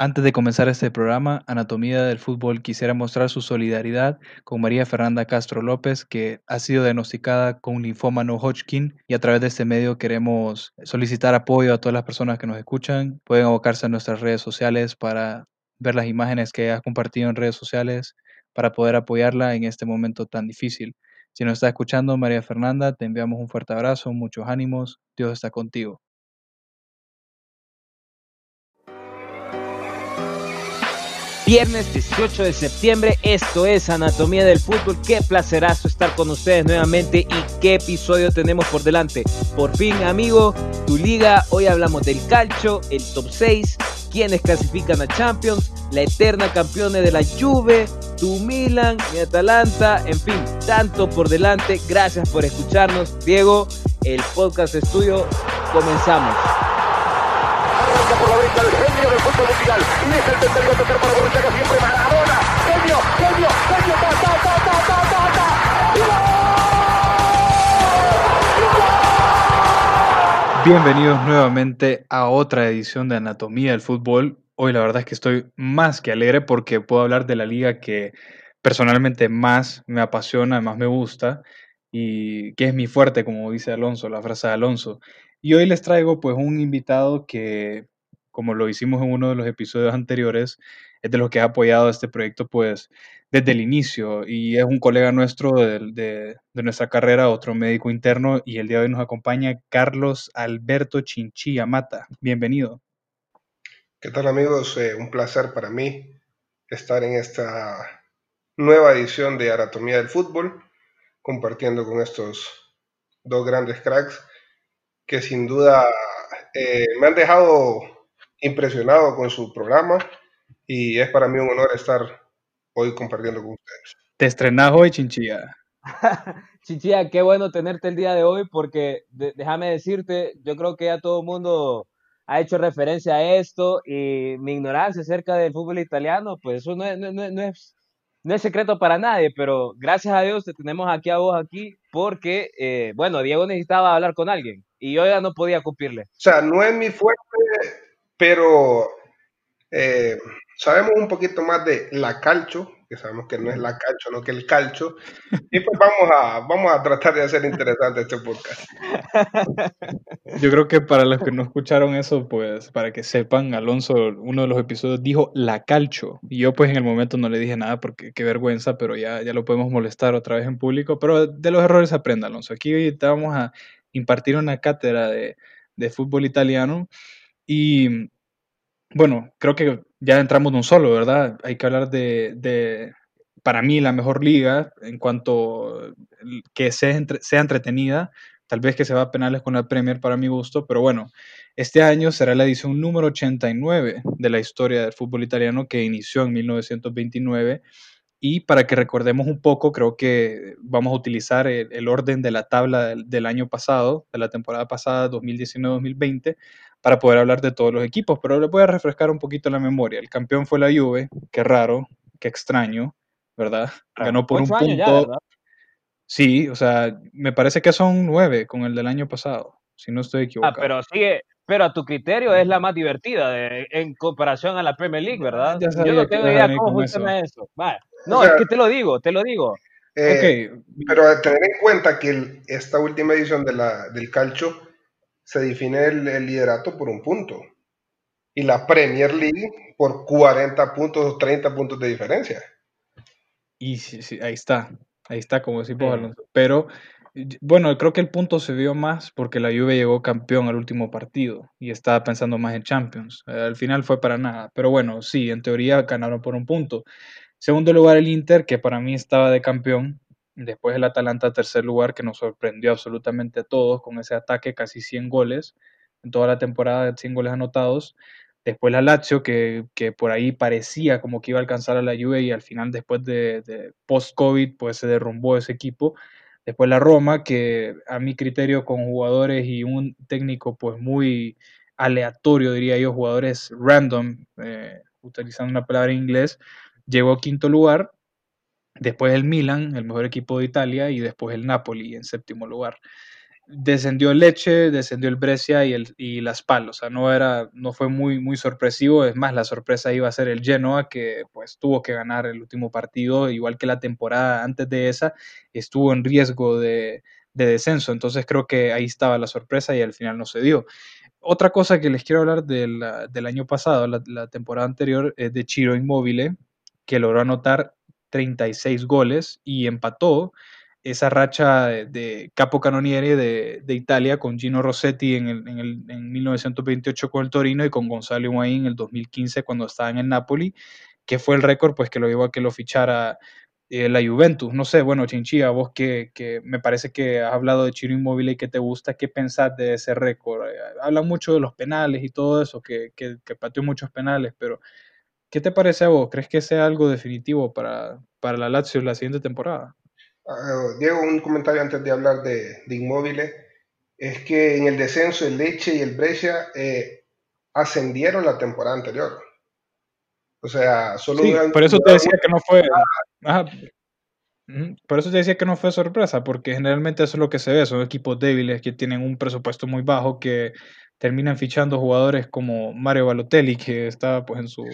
Antes de comenzar este programa, Anatomía del Fútbol quisiera mostrar su solidaridad con María Fernanda Castro López, que ha sido diagnosticada con linfoma no Hodgkin y a través de este medio queremos solicitar apoyo a todas las personas que nos escuchan. Pueden abocarse a nuestras redes sociales para ver las imágenes que ha compartido en redes sociales para poder apoyarla en este momento tan difícil. Si nos está escuchando, María Fernanda, te enviamos un fuerte abrazo, muchos ánimos, Dios está contigo. Viernes 18 de septiembre, esto es Anatomía del Fútbol. Qué placerazo estar con ustedes nuevamente y qué episodio tenemos por delante. Por fin, amigo, tu liga. Hoy hablamos del calcio, el top 6, quienes clasifican a Champions, la eterna campeona de la Juve, tu Milan, mi Atalanta, en fin, tanto por delante. Gracias por escucharnos. Diego, el podcast estudio, comenzamos por la Bienvenidos nuevamente a otra edición de Anatomía del Fútbol. Hoy la verdad es que estoy más que alegre porque puedo hablar de la liga que personalmente más me apasiona, más me gusta y que es mi fuerte, como dice Alonso, la frase de Alonso. Y hoy les traigo pues un invitado que como lo hicimos en uno de los episodios anteriores, es de los que ha apoyado este proyecto pues desde el inicio y es un colega nuestro de, nuestra carrera, otro médico interno y el día de hoy nos acompaña Carlos Alberto Chinchilla Mata. Bienvenido. ¿Qué tal amigos? Eh, un placer para mí estar en esta nueva edición de Anatomía del Fútbol, compartiendo con estos dos grandes cracks que sin duda eh, me han dejado impresionado con su programa y es para mí un honor estar hoy compartiendo con ustedes. Te estrenás hoy, Chinchilla. Chinchilla, qué bueno tenerte el día de hoy porque déjame decirte, yo creo que ya todo el mundo ha hecho referencia a esto y mi ignorancia acerca del fútbol italiano, pues eso no es, no, no, es, no es secreto para nadie, pero gracias a Dios te tenemos aquí a vos aquí porque, eh, bueno, Diego necesitaba hablar con alguien y yo ya no podía cumplirle. O sea, no es mi fuerte pero eh, sabemos un poquito más de la calcho, que sabemos que no es la calcho, no que el calcho, y pues vamos a, vamos a tratar de hacer interesante este podcast. Yo creo que para los que no escucharon eso, pues para que sepan, Alonso, uno de los episodios dijo la calcho, y yo pues en el momento no le dije nada porque qué vergüenza, pero ya, ya lo podemos molestar otra vez en público, pero de los errores aprenda, Alonso. Aquí te vamos a impartir una cátedra de, de fútbol italiano y bueno, creo que ya entramos de un solo, ¿verdad? Hay que hablar de, para mí, la mejor liga en cuanto que sea, sea entretenida. Tal vez que se va a penales con la Premier para mi gusto, pero bueno, este año será la edición número 89 de la historia del fútbol italiano que inició en 1929. Y para que recordemos un poco, creo que vamos a utilizar el, orden de la tabla del, año pasado, de la temporada pasada, 2019-2020, para poder hablar de todos los equipos, pero le voy a refrescar un poquito la memoria. El campeón fue la Juve, qué raro, qué extraño, ¿verdad? Ganó por un punto. sí, o sea, me parece que son nueve con el del año pasado, si no estoy ah, equivocado. Ah, pero sigue, pero a tu criterio es la más divertida en comparación a la Premier League, ¿verdad? Yo no tengo idea cómo funciona eso. No, es que te lo digo, te lo digo. Eh, pero tener en cuenta que esta última edición de la, del calcio se define el, liderato por un punto. Y la Premier League por 40 puntos o 30 puntos de diferencia. Y sí, sí, ahí está, ahí está, como decimos Alonso. Pero bueno, creo que el punto se vio más porque la Juve llegó campeón al último partido y estaba pensando más en Champions. Eh, al final fue para nada. Pero bueno, sí, en teoría ganaron por un punto. Segundo lugar, el Inter, que para mí estaba de campeón, Después el Atalanta, tercer lugar, que nos sorprendió absolutamente a todos con ese ataque, casi 100 goles en toda la temporada, 100 goles anotados. Después la Lazio, que, por ahí parecía como que iba a alcanzar a la Juve y al final, después de, post-COVID, pues se derrumbó ese equipo. Después la Roma, que a mi criterio con jugadores y un técnico pues muy aleatorio, diría yo, jugadores random, eh, utilizando una palabra en inglés, llegó a quinto lugar después el Milan, el mejor equipo de Italia, y después el Napoli en séptimo lugar. descendió Leche, descendió el Brescia y, el, y Las Palos. O sea, no, era, no fue muy, muy sorpresivo. Es más, la sorpresa iba a ser el Genoa, que pues tuvo que ganar el último partido, igual que la temporada antes de esa, estuvo en riesgo de, de descenso. Entonces creo que ahí estaba la sorpresa y al final no se dio. Otra cosa que les quiero hablar del, del año pasado, la, la, temporada anterior, es de Chiro Inmóvil, que logró anotar 36 goles y empató esa racha de, capo canoniere de, de, Italia con Gino Rossetti en, el, en, el, en, 1928 con el Torino y con Gonzalo Higuaín en el 2015 cuando estaba en el Napoli, que fue el récord pues que lo llevó a que lo fichara eh, la Juventus. No sé, bueno, Chinchilla, vos que, que, me parece que has hablado de Chiro Inmóvil y que te gusta, ¿qué pensás de ese récord? Eh, hablan mucho de los penales y todo eso, que, que, que pateó muchos penales, pero ¿qué te parece a vos? ¿Crees que sea algo definitivo para, para la Lazio la siguiente temporada? Uh, Diego, un comentario antes de hablar de, de inmóviles. Es que en el descenso el Leche y el Brescia eh, ascendieron la temporada anterior. O sea, solo... Sí, por eso te decía que no fue... Ajá. Por eso te decía que no fue sorpresa, porque generalmente eso es lo que se ve, son equipos débiles que tienen un presupuesto muy bajo, que terminan fichando jugadores como Mario Balotelli, que está pues en su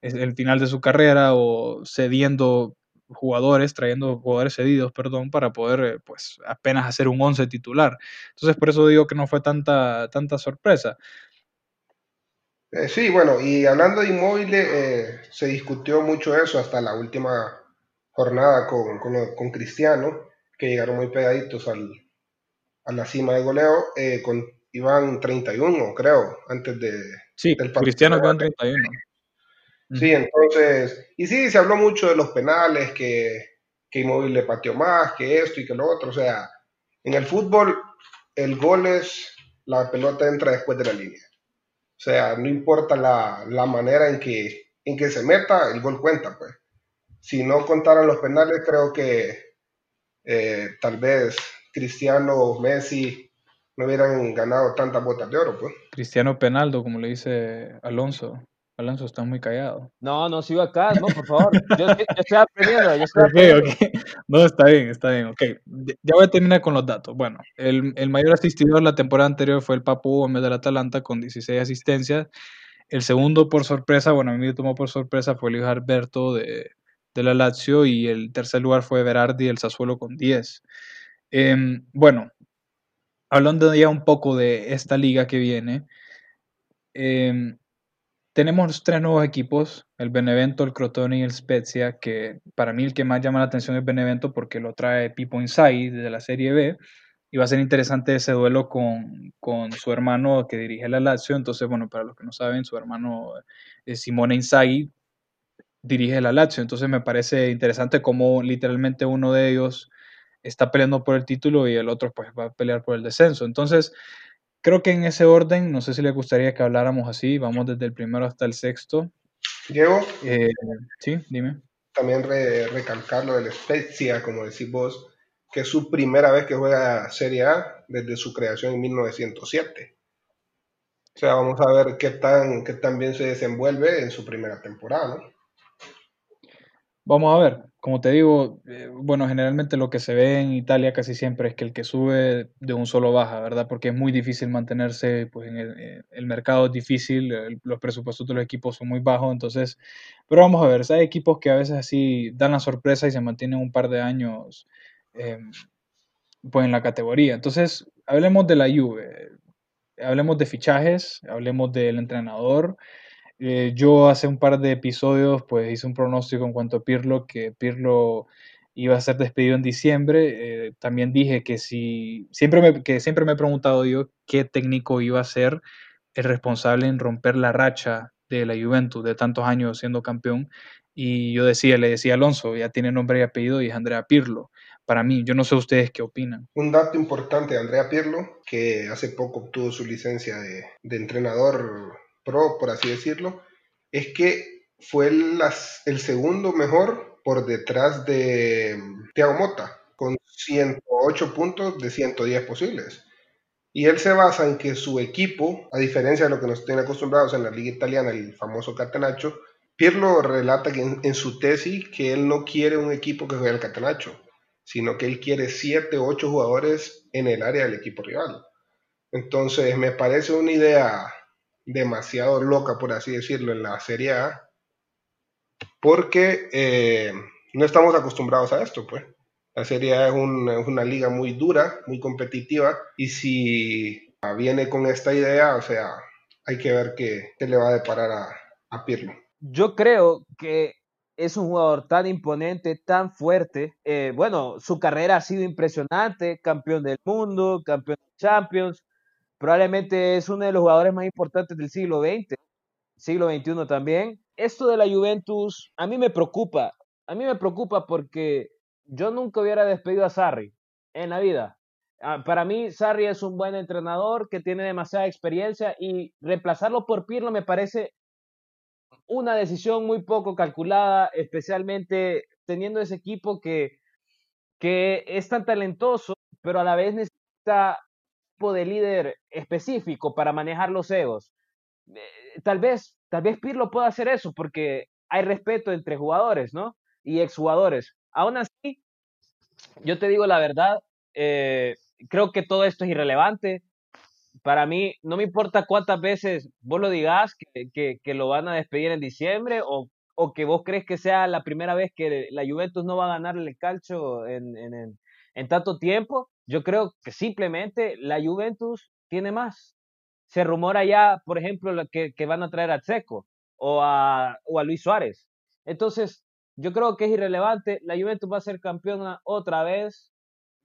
el final de su carrera, o cediendo jugadores, trayendo jugadores cedidos, perdón, para poder eh, pues apenas hacer un 11 titular. Entonces por eso digo que no fue tanta, tanta sorpresa. Eh, sí, bueno, y hablando de inmóviles, eh, se discutió mucho eso hasta la última jornada con, con, con Cristiano, que llegaron muy pegaditos al, a la cima de goleo, eh, con, iban 31, creo, antes de... Sí, del Cristiano iban 31. Sí, entonces, y sí, se habló mucho de los penales, que, que Inmóvil le pateó más, que esto y que lo otro. O sea, en el fútbol, el gol es la pelota entra después de la línea. O sea, no importa la, la manera en que, en que se meta, el gol cuenta, pues. Si no contaran los penales, creo que eh, tal vez Cristiano o Messi no hubieran ganado tantas botas de oro, pues. Cristiano Penaldo, como le dice Alonso. Alonso está muy callado. No, no, sigo acá, no, por favor. Yo, yo estoy aprendiendo, yo estoy aprendiendo. Okay, okay. No, está bien, está bien, ok. Ya voy a terminar con los datos. Bueno, el, el mayor asistidor la temporada anterior fue el Papu Gómez del Atalanta con 16 asistencias. El segundo, por sorpresa, bueno, a mí me tomó por sorpresa, fue Luis Alberto de, de la Lazio y el tercer lugar fue Berardi del Sassuolo con 10. Eh, bueno, hablando ya un poco de esta liga que viene, eh, tenemos tres nuevos equipos, el Benevento, el Crotone y el Spezia, que para mí el que más llama la atención es Benevento porque lo trae Pipo Inside de la Serie B y va a ser interesante ese duelo con, con, su hermano que dirige la Lazio. Entonces, bueno, para los que no saben, su hermano es Simone Inzaghi dirige la Lazio. Entonces me parece interesante cómo literalmente uno de ellos está peleando por el título y el otro pues va a pelear por el descenso. Entonces, Creo que en ese orden, no sé si le gustaría que habláramos así, vamos desde el primero hasta el sexto. Diego. Eh, sí, dime. También re, recalcar lo del Spezia, como decís vos, que es su primera vez que juega Serie A desde su creación en 1907. O sea, vamos a ver qué tan, qué tan bien se desenvuelve en su primera temporada, ¿no? Vamos a ver, como te digo, eh, bueno, generalmente lo que se ve en Italia casi siempre es que el que sube de un solo baja, ¿verdad? Porque es muy difícil mantenerse, pues en el, eh, mercado es difícil, el, los presupuestos de los equipos son muy bajos, entonces, pero vamos a ver, hay equipos que a veces así dan la sorpresa y se mantienen un par de años, eh, pues en la categoría. Entonces, hablemos de la Juve, hablemos de fichajes, hablemos del entrenador. Eh, yo hace un par de episodios pues hice un pronóstico en cuanto a Pirlo, que Pirlo iba a ser despedido en diciembre. Eh, también dije que si siempre me, que siempre me he preguntado yo qué técnico iba a ser el responsable en romper la racha de la Juventus de tantos años siendo campeón. Y yo decía, le decía Alonso, ya tiene nombre y apellido y es Andrea Pirlo. Para mí, yo no sé ustedes qué opinan. Un dato importante de Andrea Pirlo, que hace poco obtuvo su licencia de, de entrenador por así decirlo, es que fue el segundo mejor por detrás de Thiago Mota, con 108 puntos de 110 posibles. Y él se basa en que su equipo, a diferencia de lo que nos tienen acostumbrados en la liga italiana, el famoso Catenaccio, Pirlo relata que en, en, su tesis que él no quiere un equipo que juegue al Catenaccio, sino que él quiere 7 o 8 jugadores en el área del equipo rival. Entonces me parece una idea demasiado loca, por así decirlo, en la Serie A, porque eh, no estamos acostumbrados a esto, pues. La Serie A es, una liga muy dura, muy competitiva, y si viene con esta idea, o sea, hay que ver qué, le va a deparar a, a Pirlo. Yo creo que es un jugador tan imponente, tan fuerte. Eh, bueno, su carrera ha sido impresionante, campeón del mundo, campeón de Champions. Probablemente es uno de los jugadores más importantes del siglo XX, siglo XXI también. Esto de la Juventus a mí me preocupa. A mí me preocupa porque yo nunca hubiera despedido a Sarri en la vida. Ah, para mí, Sarri es un buen entrenador que tiene demasiada experiencia y reemplazarlo por Pirlo me parece una decisión muy poco calculada, especialmente teniendo ese equipo que, que es tan talentoso, pero a la vez necesita tipo de líder específico para manejar los egos. Eh, tal vez, tal vez Pirlo pueda hacer eso porque hay respeto entre jugadores, ¿no? Y exjugadores. Aún así, yo te digo la verdad, eh, creo que todo esto es irrelevante para mí, no me importa cuántas veces vos lo digas que, lo van a despedir en diciembre o, que vos crees que sea la primera vez que la Juventus no va a ganar el calcio en, en, tanto tiempo. Yo creo que simplemente la Juventus tiene más. Se rumora ya, por ejemplo, que, que van a traer a Tseco o a, o a Luis Suárez. Entonces, yo creo que es irrelevante. La Juventus va a ser campeona otra vez.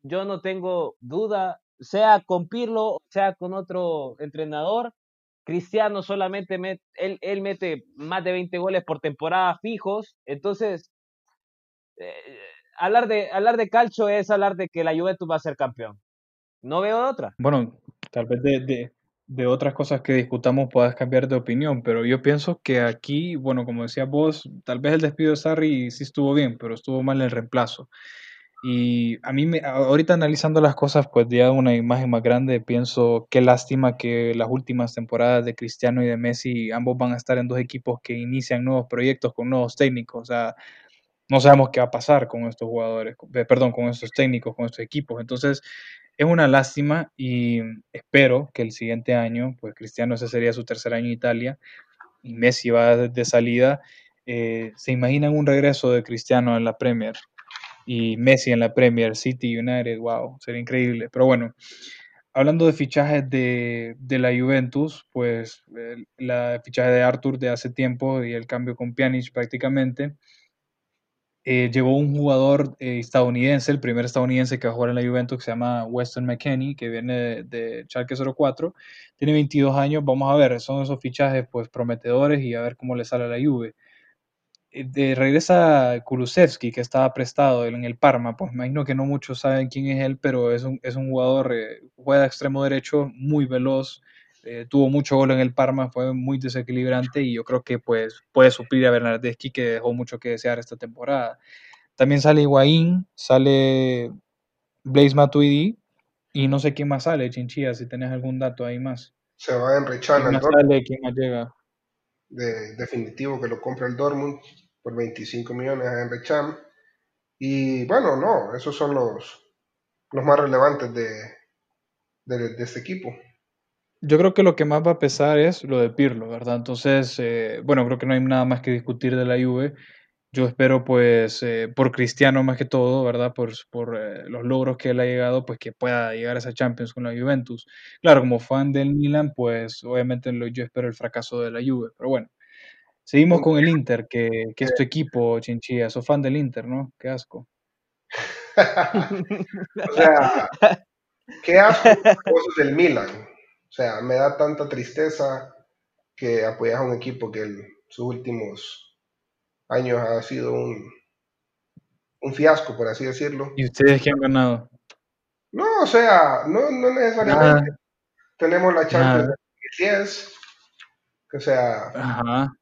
Yo no tengo duda sea con Pirlo, sea con otro entrenador. Cristiano solamente él, él, mete más de 20 goles por temporada fijos. Entonces, eh, hablar, de, hablar de calcio es hablar de que la Juventus va a ser campeón. No veo otra. Bueno, tal vez de, de, otras cosas que discutamos puedas cambiar de opinión, pero yo pienso que aquí, bueno, como decía vos, tal vez el despido de Sarri sí estuvo bien, pero estuvo mal el reemplazo. Y a mí, me, ahorita analizando las cosas, pues ya una imagen más grande, pienso qué lástima que las últimas temporadas de Cristiano y de Messi, ambos van a estar en dos equipos que inician nuevos proyectos con nuevos técnicos. O sea, no sabemos qué va a pasar con estos jugadores, perdón, con estos técnicos, con estos equipos. Entonces, es una lástima y espero que el siguiente año, pues Cristiano ese sería su tercer año en Italia y Messi va de salida. Eh, ¿Se imaginan un regreso de Cristiano en la Premier? y Messi en la Premier City United, wow, sería increíble. Pero bueno, hablando de fichajes de, de la Juventus, pues el fichaje de Arthur de hace tiempo y el cambio con Pjanic prácticamente. Eh, llegó un jugador eh, estadounidense, el primer estadounidense que va a jugar en la Juventus, que se llama Weston McKenney, que viene de, de Schalke 04. Tiene 22 años, vamos a ver, son esos fichajes pues prometedores y a ver cómo le sale a la Juve. Eh, regresa Kulusevski, que estaba prestado en el Parma, pues me imagino que no muchos saben quién es él, pero es un, es un jugador, eh, juega de extremo derecho, muy veloz, eh, tuvo mucho gol en el Parma, fue muy desequilibrante y yo creo que pues, puede suplir a Bernardeschi, que dejó mucho que desear esta temporada. También sale Higuaín, sale Blaise Matuidi y no sé quién más sale, Chinchilla, si tenés algún dato ahí más. Se va en ¿Quién más sale? ¿Quién más llega? De, definitivo que lo compra el Dortmund por 25 millones a Henry Cham. Y bueno, no, esos son los, los más relevantes de, de, este equipo. Yo creo que lo que más va a pesar es lo de Pirlo, ¿verdad? Entonces, eh, bueno, creo que no hay nada más que discutir de la Juve. Yo espero, pues, eh, por Cristiano más que todo, ¿verdad? Por, eh, los logros que él ha llegado, pues que pueda llegar a esa Champions con la Juventus. Claro, como fan del Milan, pues obviamente yo espero el fracaso de la Juve, pero bueno. Seguimos con el Inter, que, que es tu equipo, Chinchilla. Sos fan del Inter, ¿no? Qué asco. o sea, qué asco cosas del Milan. O sea, me da tanta tristeza que apoyas a un equipo que en sus últimos años ha sido un, un fiasco, por así decirlo. ¿Y ustedes qué han ganado? No, o sea, no, no necesariamente. Tenemos la Champions de 2010. O sea, Ajá.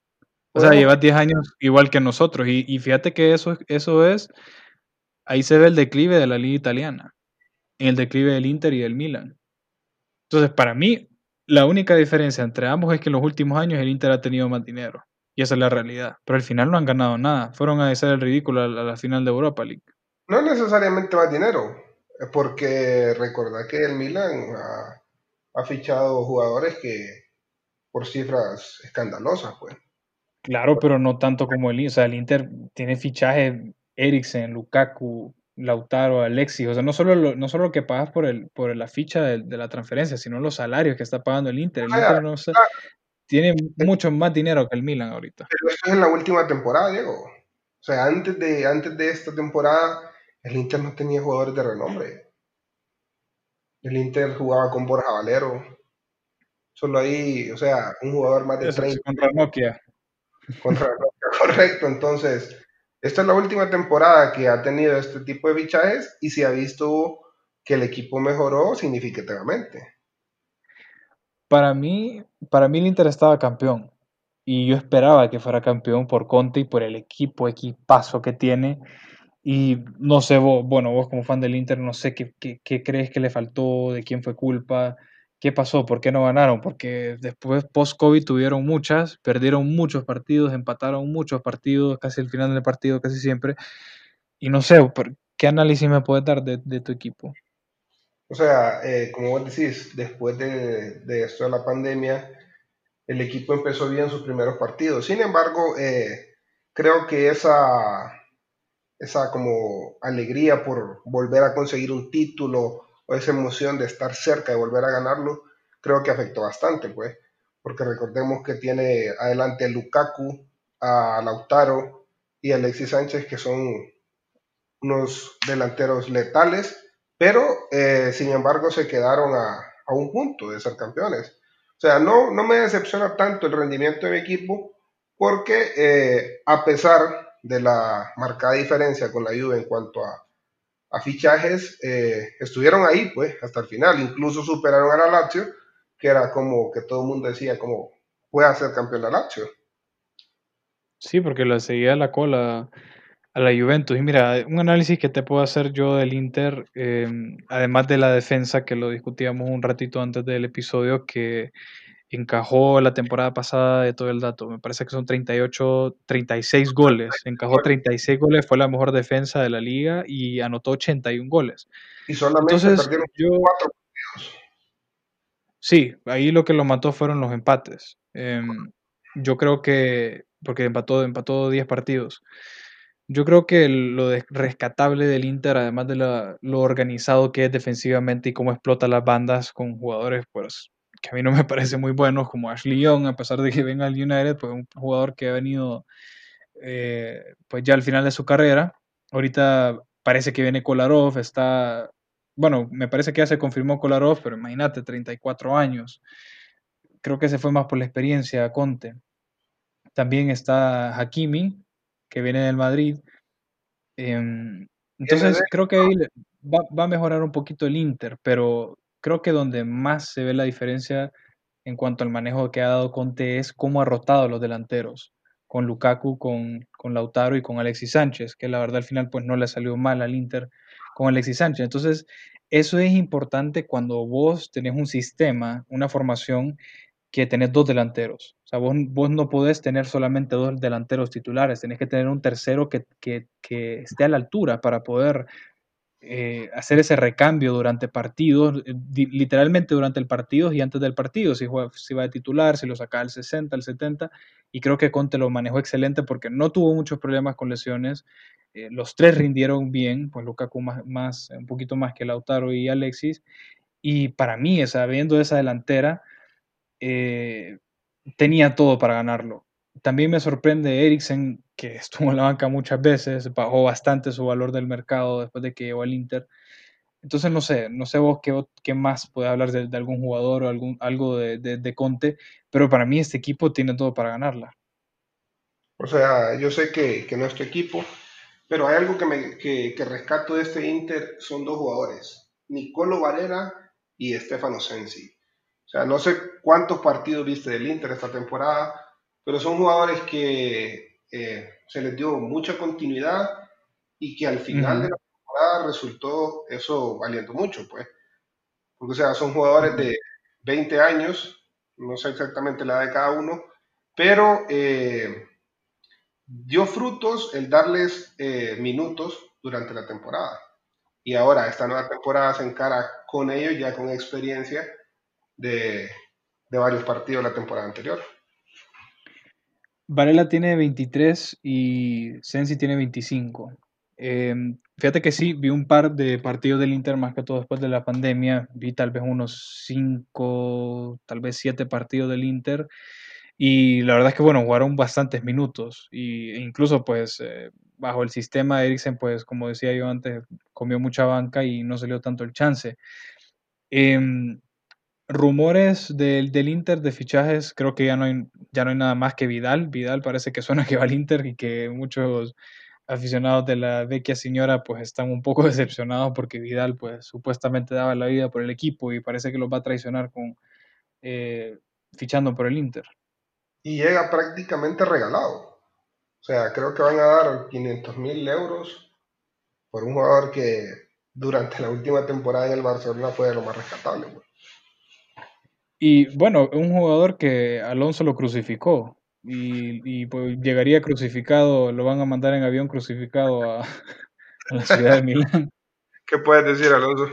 O sea, llevas 10 años igual que nosotros. Y, y, fíjate que eso, eso es, ahí se ve el declive de la liga italiana, en el declive del Inter y del Milan. Entonces, para mí, la única diferencia entre ambos es que en los últimos años el Inter ha tenido más dinero. Y esa es la realidad. Pero al final no han ganado nada. Fueron a hacer el ridículo a la, final de Europa League. No necesariamente más dinero, porque recordad que el Milan ha, fichado jugadores que por cifras escandalosas, pues. Claro, pero no tanto como el Inter. O sea, el Inter tiene fichajes Eriksen, Lukaku, Lautaro, Alexis. O sea, no solo lo, no solo lo que pagas por el por la ficha de, la transferencia, sino los salarios que está pagando el Inter. El Inter no sé, tiene mucho más dinero que el Milan ahorita. Pero esto es en la última temporada, Diego. O sea, antes de, antes de esta temporada el Inter no tenía jugadores de renombre. El Inter jugaba con Borja Valero. Solo ahí, o sea, un jugador más de 30. Contra Nokia. Contra Nokia, correcto. Entonces, esta es la última temporada que ha tenido este tipo de fichajes y se ha visto que el equipo mejoró significativamente. Para mí, para mí el Inter estaba campeón y yo esperaba que fuera campeón por Conte y por el equipo, equipazo que tiene y no sé, vos, bueno, vos como fan del Inter, no sé qué, qué, crees que le faltó, de quién fue culpa, qué pasó, por qué no ganaron, porque después post-COVID tuvieron muchas, perdieron muchos partidos, empataron muchos partidos, casi el final del partido, casi siempre. Y no sé, ¿qué análisis me puedes dar de, tu equipo? O sea, eh, como vos decís, después de, de, esto de la pandemia, el equipo empezó bien sus primeros partidos. Sin embargo, eh, creo que esa esa como alegría por volver a conseguir un título esa emoción de estar cerca de volver a ganarlo, creo que afectó bastante, pues, porque recordemos que tiene adelante a Lukaku, a Lautaro y a Alexis Sánchez, que son unos delanteros letales, pero eh, sin embargo se quedaron a, un punto de ser campeones. O sea, no, no me decepciona tanto el rendimiento de mi equipo, porque eh, a pesar de la marcada diferencia con la Juve en cuanto a, fichajes, eh, estuvieron ahí, pues, hasta el final. Incluso superaron a la Lazio, que era como que todo el mundo decía, como, puede ser campeón la Lazio. Sí, porque la seguía la cola a la Juventus. Y mira, un análisis que te puedo hacer yo del Inter, em, además de la defensa, que lo discutíamos un ratito antes del episodio, que encajó la temporada pasada de todo el dato. Me parece que son 38, 36 goles. Encajó 36 goles, fue la mejor defensa de la liga y anotó 81 goles. Y solamente Entonces, perdieron yo, cuatro Sí, ahí lo que lo mató fueron los empates. Em, yo creo que, porque empató, empató 10 partidos. Yo creo que lo rescatable del Inter, además de lo organizado que es defensivamente y cómo explota las bandas con jugadores pues que a mí no me parece muy bueno, como Ashley Young, a pesar de que venga al United, pues un jugador que ha venido eh, pues ya al final de su carrera. Ahorita parece que viene Kolarov, está, bueno, me parece que ya se confirmó Kolarov, pero imagínate, 34 años. Creo que se fue más por la experiencia, Conte. También está Hakimi, que viene del Madrid. Em, entonces creo que va, va, a mejorar un poquito el Inter, pero creo que donde más se ve la diferencia en cuanto al manejo que ha dado Conte es cómo ha rotado los delanteros, con Lukaku, con, con Lautaro y con Alexis Sánchez, que la verdad al final pues no le salió mal al Inter con Alexis Sánchez. Entonces, eso es importante cuando vos tenés un sistema, una formación que tenés dos delanteros. O sea, vos, vos no podés tener solamente dos delanteros titulares, tenés que tener un tercero que, que, que esté a la altura para poder eh, hacer ese recambio durante partidos, eh, literalmente durante el partido y antes del partido, si, juega, si va a titular, si lo saca al 60, al 70, y creo que Conte lo manejó excelente porque no tuvo muchos problemas con lesiones, eh, los tres rindieron bien, pues Lukaku más, más, un poquito más que Lautaro y Alexis, y para mí, esa, viendo esa delantera, tenía todo para ganarlo. También me sorprende Eriksen, que estuvo en la banca muchas veces, bajó bastante su valor del mercado después de que llegó al Inter. Entonces, no sé, no sé vos qué, qué más puede hablar de, algún jugador o algún, algo de, de, Conte, pero para mí este equipo tiene todo para ganarla. O sea, yo sé que, que no es tu equipo, pero hay algo que, me, que, que rescato de este Inter, son dos jugadores, Nicolo Varela y Stefano Sensi. O sea, no sé cuántos partidos viste del Inter esta temporada, pero son jugadores que eh, se les dio mucha continuidad y que al final de la temporada resultó eso valiendo mucho, pues. Porque, o sea, son jugadores de 20 años, no sé exactamente la edad de cada uno, pero eh, dio frutos el darles eh, minutos durante la temporada. Y ahora esta nueva temporada se encara con ellos ya con experiencia de, de varios partidos la temporada anterior. Varela tiene 23 y Sensi tiene 25. Em, fíjate que sí, vi un par de partidos del Inter más que todo después de la pandemia. Vi tal vez unos 5, tal vez 7 partidos del Inter. Y la verdad es que, bueno, jugaron bastantes minutos. Y, e incluso, pues, eh, bajo el sistema de Eriksen, pues, como decía yo antes, comió mucha banca y no salió tanto el chance. Em, rumores del, del, Inter de fichajes, creo que ya no, hay, ya no hay nada más que Vidal. Vidal parece que suena que va al Inter y que muchos aficionados de la vecchia señora pues están un poco decepcionados porque Vidal pues supuestamente daba la vida por el equipo y parece que los va a traicionar con eh, fichando por el Inter. Y llega prácticamente regalado. O sea, creo que van a dar 500 mil euros por un jugador que durante la última temporada en el Barcelona fue de lo más rescatable. Y bueno, un jugador que Alonso lo crucificó y, pues llegaría crucificado, lo van a mandar en avión crucificado a, la ciudad de Milán. ¿Qué puedes decir, Alonso?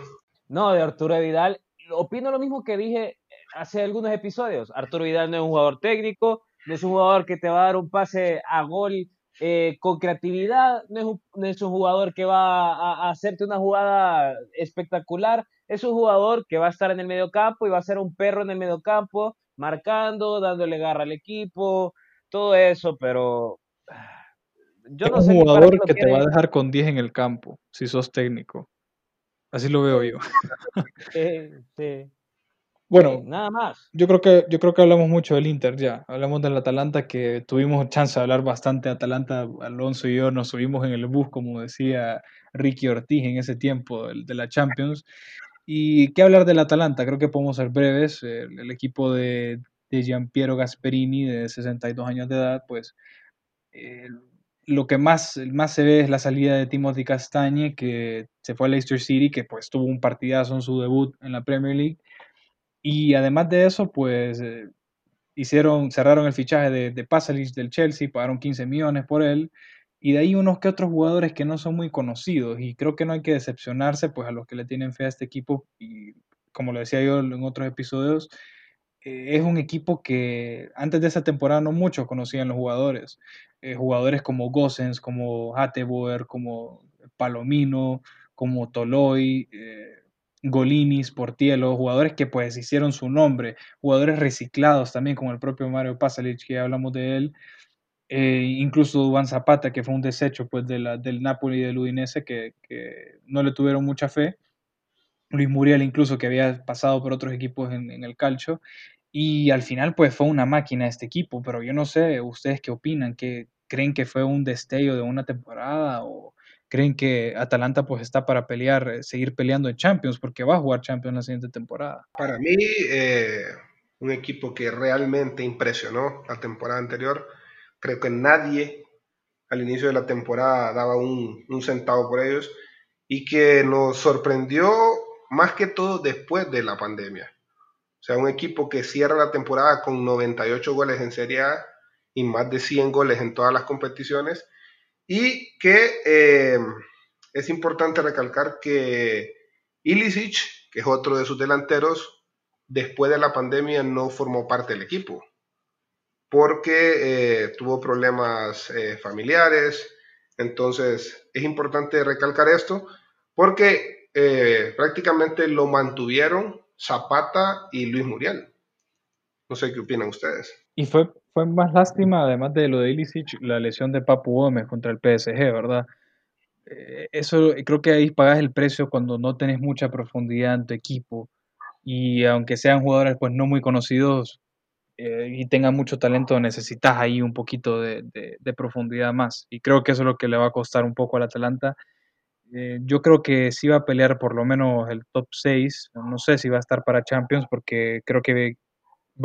No, de Arturo Vidal, opino lo mismo que dije hace algunos episodios. Arturo Vidal no es un jugador técnico, no es un jugador que te va a dar un pase a gol eh, con creatividad, no es, un, no es, un, jugador que va a, a, hacerte una jugada espectacular, es un jugador que va a estar en el mediocampo y va a ser un perro en el mediocampo, marcando, dándole garra al equipo, todo eso, pero yo no es un jugador que te va a dejar con 10 en el campo, si sos técnico. Así lo veo yo. Sí, sí. Bueno, Sí, nada más. yo creo que yo creo que hablamos mucho del Inter ya. Hablamos del Atalanta que tuvimos chance de hablar bastante de Atalanta. Alonso y yo nos subimos en el bus, como decía Ricky Ortiz en ese tiempo de la Champions. Y qué hablar del Atalanta, creo que podemos ser breves. El, equipo de, de Giampiero Gasperini, de 62 años de edad, pues lo que más, más se ve es la salida de Timothy Castañe, que se fue a Leicester City, que pues tuvo un partidazo en su debut en la Premier League. Y además de eso, pues eh, hicieron, cerraron el fichaje de, de Pasalic del Chelsea, pagaron 15 millones por él. Y de ahí unos que otros jugadores que no son muy conocidos. Y creo que no hay que decepcionarse pues a los que le tienen fe a este equipo. Y como lo decía yo en otros episodios, eh, es un equipo que antes de esa temporada no muchos conocían los jugadores. Eh, jugadores como Gossens, como Hatteboer, como Palomino, como Toloy, eh, Golini, Sportielo, jugadores que pues hicieron su nombre, jugadores reciclados también, como el propio Mario Pasalic, que ya hablamos de él, eh, incluso Duván Zapata, que fue un desecho pues de la, del Napoli y del Udinese, que, que, no le tuvieron mucha fe, Luis Muriel incluso, que había pasado por otros equipos en, en el calcio, y al final pues fue una máquina este equipo, pero yo no sé, ustedes qué opinan, ¿Qué, creen que fue un destello de una temporada o creen que Atalanta pues está para pelear, eh, seguir peleando en Champions, porque va a jugar Champions la siguiente temporada. Para mí, eh, un equipo que realmente impresionó la temporada anterior, creo que nadie al inicio de la temporada daba un, centavo por ellos y que nos sorprendió más que todo después de la pandemia. O sea, un equipo que cierra la temporada con 98 goles en Serie A y más de 100 goles en todas las competiciones y que eh, es importante recalcar que Ilicic, que es otro de sus delanteros, después de la pandemia no formó parte del equipo porque eh, tuvo problemas eh, familiares. Entonces es importante recalcar esto porque eh, prácticamente lo mantuvieron Zapata y Luis Muriel. No sé qué opinan ustedes. Y fue, fue más lástima, además de lo de Ilicic, la lesión de Papu Gómez contra el PSG, ¿verdad? Eso creo que ahí pagas el precio cuando no tenés mucha profundidad en tu equipo. Y aunque sean jugadores pues no muy conocidos eh, y tengan mucho talento, necesitas ahí un poquito de, de, profundidad más. Y creo que eso es lo que le va a costar un poco al Atalanta. Eh, yo creo que sí va a pelear por lo menos el top 6. No sé si va a estar para Champions porque creo que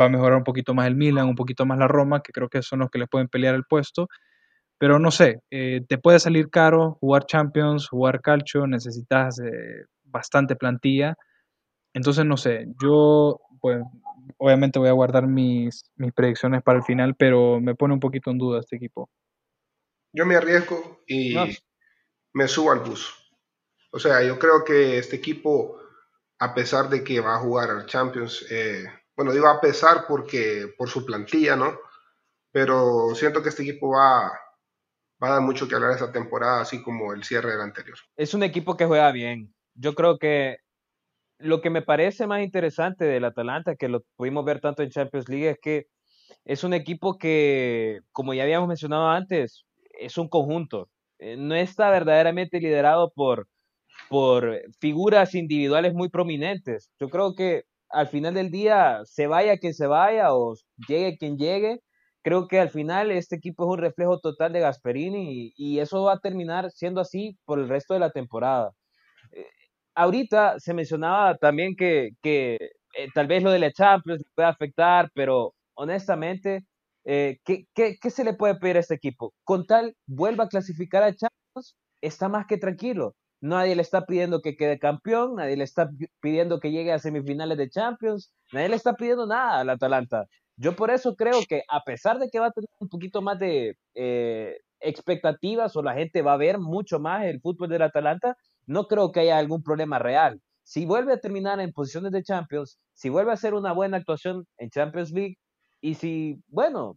va a mejorar un poquito más el Milan, un poquito más la Roma, que creo que son los que les pueden pelear el puesto. Pero no sé, eh, te puede salir caro jugar Champions, jugar Calcio, necesitas bastante plantilla. Entonces, no sé, yo pues obviamente voy a guardar mis, mis predicciones para el final, pero me pone un poquito en duda este equipo. Yo me arriesgo y, no. me subo al bus. O sea, yo creo que este equipo, a pesar de que va a jugar al Champions, eh, bueno, digo a pesar porque por su plantilla, ¿no? Pero siento que este equipo va, va a dar mucho que hablar esta temporada, así como el cierre del anterior. Es un equipo que juega bien. Yo creo que lo que me parece más interesante del Atalanta, que lo pudimos ver tanto en Champions League, es que es un equipo que, como ya habíamos mencionado antes, es un conjunto. Eh, no está verdaderamente liderado por, por figuras individuales muy prominentes. Yo creo que al final del día, se vaya quien se vaya o llegue quien llegue, creo que al final este equipo es un reflejo total de Gasperini y, eso va a terminar siendo así por el resto de la temporada. Ahorita se mencionaba también que, que eh, tal vez lo de la Champions puede afectar, pero honestamente, eh, ¿qué, qué, qué, se le puede pedir a este equipo? Con tal vuelva a clasificar a Champions, está más que tranquilo. Nadie le está pidiendo que quede campeón, nadie le está pidiendo que llegue a semifinales de Champions, nadie le está pidiendo nada al Atalanta. Yo por eso creo que a pesar de que va a tener un poquito más de eh, expectativas o la gente va a ver mucho más el fútbol del Atalanta, no creo que haya algún problema real. Si vuelve a terminar en posiciones de Champions, si vuelve a hacer una buena actuación en Champions League y si, bueno,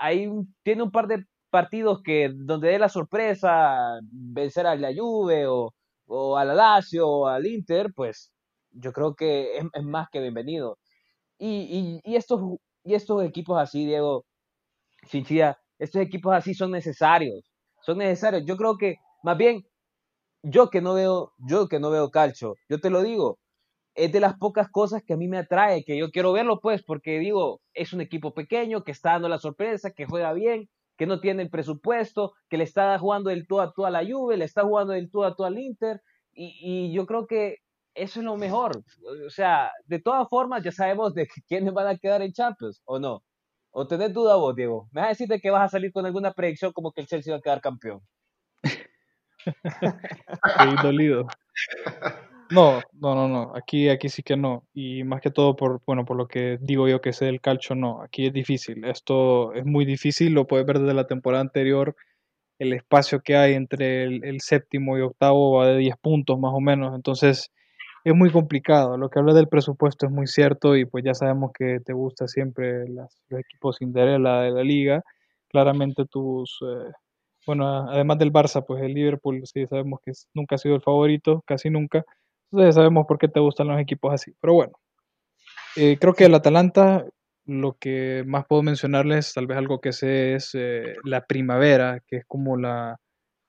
ahí tiene un par de partidos que donde dé la sorpresa vencer a la Juve o, o al Lazio o al Inter, pues yo creo que es, más que bienvenido. Y, y, estos, y estos equipos así, Diego, estos equipos así son necesarios, son necesarios. Yo creo que, más bien, yo que no veo, yo que no veo calcho, yo te lo digo, es de las pocas cosas que a mí me atrae, que yo quiero verlo, pues, porque digo, es un equipo pequeño que está dando la sorpresa, que juega bien, que no tiene el presupuesto, que le está jugando el tú a a la Juve, le está jugando el tú a tú al Inter, y, yo creo que eso es lo mejor. O sea, de todas formas, ya sabemos de quiénes van a quedar en Champions, ¿o no? ¿O tenés duda vos, Diego? ¿Me vas a decir de que vas a salir con alguna predicción como que el Chelsea va a quedar campeón? Dolido. No, no, no, no. Aquí, aquí sí que no. Y más que todo por, bueno, por lo que digo yo que sé el calcio, no. Aquí es difícil. Esto es muy difícil. Lo puedes ver desde la temporada anterior. El espacio que hay entre el, séptimo y octavo va de 10 puntos más o menos. Entonces es muy complicado. Lo que habla del presupuesto es muy cierto y pues ya sabemos que te gusta siempre los equipos Cinderella de la liga. Claramente tus, eh, bueno, además del Barça, pues el Liverpool sí sabemos que nunca ha sido el favorito, casi nunca entonces sabemos por qué te gustan los equipos así. Pero bueno, eh, creo que el Atalanta, lo que más puedo mencionarles, tal vez algo que sé es eh, la primavera, que es como la,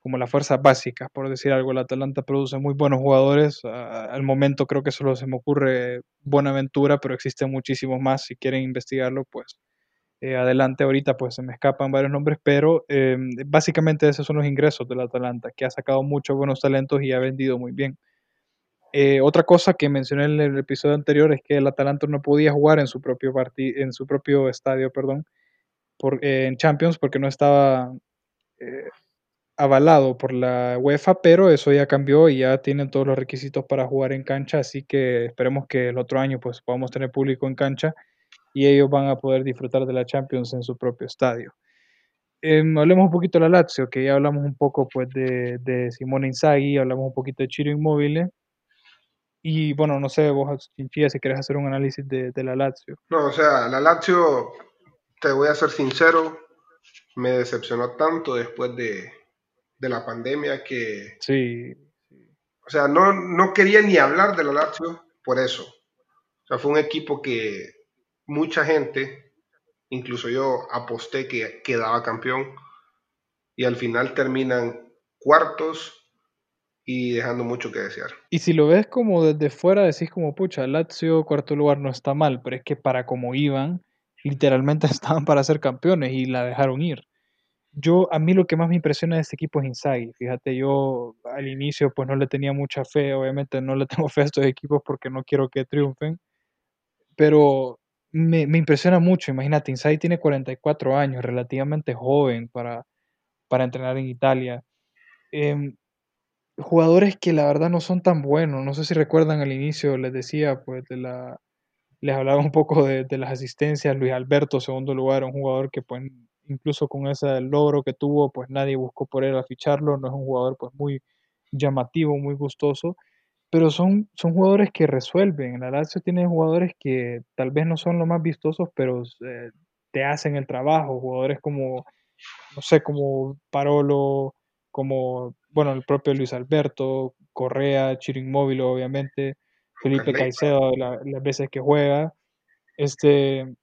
como la fuerza básica, por decir algo. El Atalanta produce muy buenos jugadores. al momento creo que solo se me ocurre Buenaventura, pero existen muchísimos más. Si quieren investigarlo, pues eh, adelante. Ahorita pues se me escapan varios nombres, pero básicamente esos son los ingresos del Atalanta, que ha sacado muchos buenos talentos y ha vendido muy bien. Eh, otra cosa que mencioné en el episodio anterior es que el Atalanta no podía jugar en su propio en su propio estadio, perdón, por, eh, en Champions porque no estaba avalado por la UEFA, pero eso ya cambió y ya tienen todos los requisitos para jugar en cancha, así que esperemos que el otro año pues podamos tener público en cancha y ellos van a poder disfrutar de la Champions en su propio estadio. Em, hablemos un poquito de la Lazio, que ya hablamos un poco pues de, de Simone Inzaghi, hablamos un poquito de Chiro Inmóvil y bueno, no sé, vos, Chinchilla, si querés hacer un análisis de, la Lazio. No, o sea, la Lazio, te voy a ser sincero, me decepcionó tanto después de, la pandemia que... Sí. O sea, no, no quería ni hablar de la Lazio por eso. O sea, fue un equipo que mucha gente, incluso yo, aposté que quedaba campeón y al final terminan cuartos y dejando mucho que desear. Y si lo ves como desde fuera, decís como, pucha, Lazio cuarto lugar no está mal, pero es que para como iban, literalmente estaban para ser campeones y la dejaron ir. Yo, a mí lo que más me impresiona de este equipo es Inzaghi. Fíjate, yo al inicio pues no le tenía mucha fe, obviamente no le tengo fe a estos equipos porque no quiero que triunfen, pero me, impresiona mucho. Imagínate, Inzaghi tiene 44 años, relativamente joven para, para entrenar en Italia. Eh, jugadores que la verdad no son tan buenos. No sé si recuerdan al inicio, les decía, pues de la, les hablaba un poco de, las asistencias. Luis Alberto, segundo lugar, un jugador que pues incluso con ese logro que tuvo, pues nadie buscó por él a ficharlo. No es un jugador pues muy, llamativo, muy gustoso, pero son, son jugadores que resuelven. La Lazio tiene jugadores que tal vez no son los más vistosos, pero eh, te hacen el trabajo. Jugadores como, no sé, como Parolo, como, bueno, el propio Luis Alberto, Correa, Chirimóvil, obviamente, Felipe Caicedo, las veces que juega, este,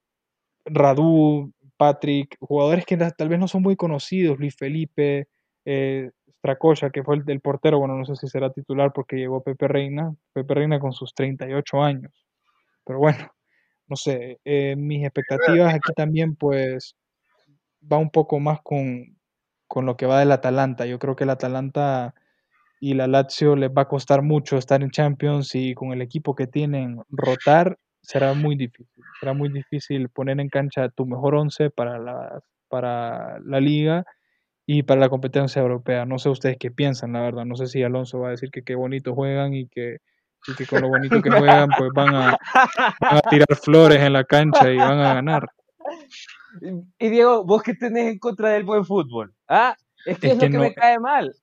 Radu, Patrick, jugadores que tal vez no son muy conocidos, Luis Felipe, eh, Stracocha, que fue el del portero, bueno, no sé si será titular porque llegó Pepe Reina, Pepe Reina con sus 38 años, pero bueno, no sé, eh, mis expectativas aquí también pues va un poco más con, con lo que va del Atalanta, yo creo que el Atalanta y la Lazio les va a costar mucho estar en Champions y con el equipo que tienen rotar será muy difícil. Será muy difícil poner en cancha tu mejor once para la, para la liga y para la competencia europea. No sé ustedes qué piensan, la verdad. No sé si Alonso va a decir que qué bonito juegan y que, y que con lo bonito que juegan, pues van a, van a tirar flores en la cancha y van a ganar. Y Diego, ¿vos qué tenés en contra del buen fútbol? ¿Ah? Es que es, lo que, me cae mal.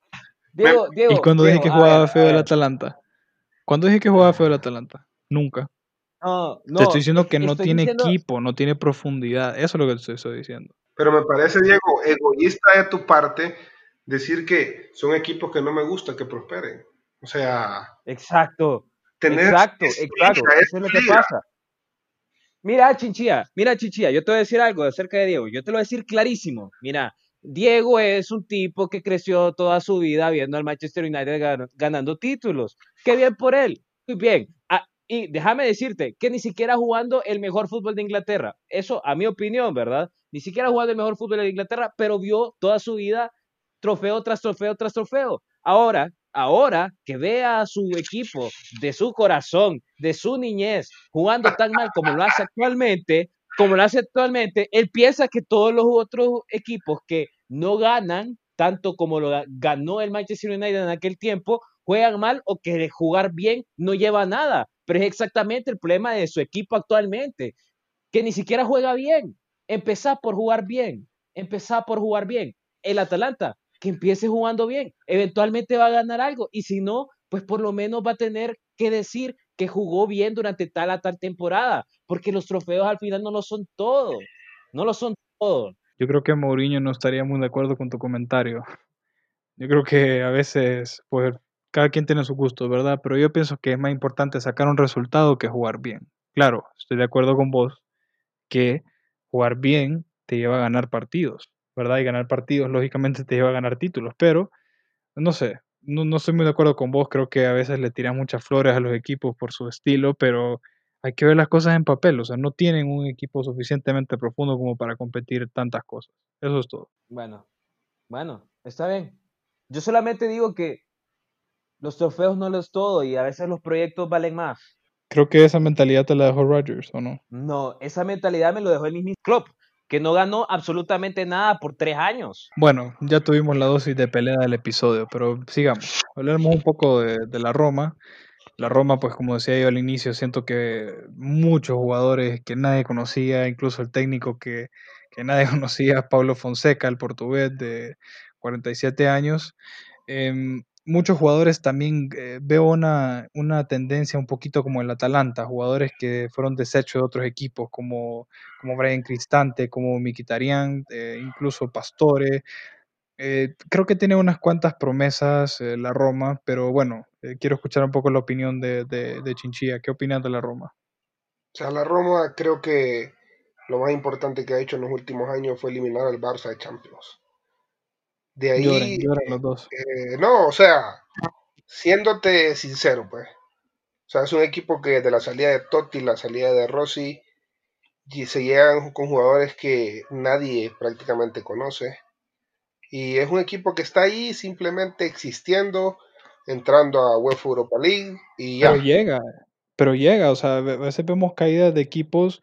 Diego, Diego, ¿Y cuando dije que jugaba feo el Atalanta? ¿Cuándo dije que jugaba feo el Atalanta? Nunca. No, no. Te estoy diciendo que no tiene equipo, no tiene profundidad. Eso es lo que te estoy diciendo. Pero me parece, Diego, egoísta de tu parte decir que son equipos que no me gusta que prosperen. O sea. Exacto. exacto, exacto. Eso es lo que pasa. Mira, Chinchilla, mira, Chinchilla, yo te voy a decir algo acerca de Diego. Yo te lo voy a decir clarísimo. Mira, Diego es un tipo que creció toda su vida viendo al Manchester United ganando títulos. Qué bien por él. Muy bien. Y déjame decirte que ni siquiera jugando el mejor fútbol de Inglaterra. Eso, a mi opinión, ¿verdad? Ni siquiera jugando el mejor fútbol de Inglaterra, pero vio toda su vida trofeo tras trofeo tras trofeo. Ahora, ahora que vea a su equipo de su corazón, de su niñez, jugando tan mal como lo hace actualmente, como lo hace actualmente, él piensa que todos los otros equipos que no ganan tanto como lo ganó el Manchester United en aquel tiempo, juegan mal o que jugar bien no lleva nada. Pero es exactamente el problema de su equipo actualmente, que ni siquiera juega bien. Empezá por jugar bien, empezá por jugar bien. El Atalanta, que empiece jugando bien, eventualmente va a ganar algo y si no, pues por lo menos va a tener que decir que jugó bien durante tal a tal temporada, porque los trofeos al final no lo son todo, no lo son todo. Yo creo que Mourinho no estaría muy de acuerdo con tu comentario. Yo creo que a veces, pues, cada quien tiene su gusto, ¿verdad? Pero yo pienso que es más importante sacar un resultado que jugar bien. Claro, estoy de acuerdo con vos que jugar bien te lleva a ganar partidos, ¿verdad? Y ganar partidos, lógicamente, te lleva a ganar títulos, pero, no sé, no, no estoy muy de acuerdo con vos, creo que a veces le tiran muchas flores a los equipos por su estilo, pero hay que ver las cosas en papel, o sea, no tienen un equipo suficientemente profundo como para competir tantas cosas. Eso es todo. Bueno, bueno, está bien. Yo solamente digo que los trofeos no lo es todo y a veces los proyectos valen más. Creo que esa mentalidad te la dejó Rodgers, ¿o no? No, esa mentalidad me lo dejó el mismo club que no ganó absolutamente nada por tres años. Bueno, ya tuvimos la dosis de pelea del episodio, pero sigamos. Hablemos un poco de, de, la Roma. La Roma, pues como decía yo al inicio, siento que muchos jugadores que nadie conocía, incluso el técnico que, que nadie conocía, Pablo Fonseca, el portugués de 47 años, eh, muchos jugadores también eh, veo una, una, tendencia un poquito como el Atalanta, jugadores que fueron desechos de otros equipos, como, como Brian Cristante, como Miquitarian, eh, incluso Pastore. Eh, creo que tiene unas cuantas promesas la Roma, pero bueno, quiero escuchar un poco la opinión de, de, de Chinchilla. ¿Qué opinas de la Roma? O sea, la Roma creo que lo más importante que ha hecho en los últimos años fue eliminar al Barça de Champions. De ahí. Los dos. Eh, no, o sea, siéndote sincero, pues. O sea, es un equipo que de la salida de Totti, la salida de Rossi, y se llegan con jugadores que nadie prácticamente conoce. Y es un equipo que está ahí simplemente existiendo, entrando a UEFA Europa League y ya. Pero llega, pero llega, o sea, a veces vemos caídas de equipos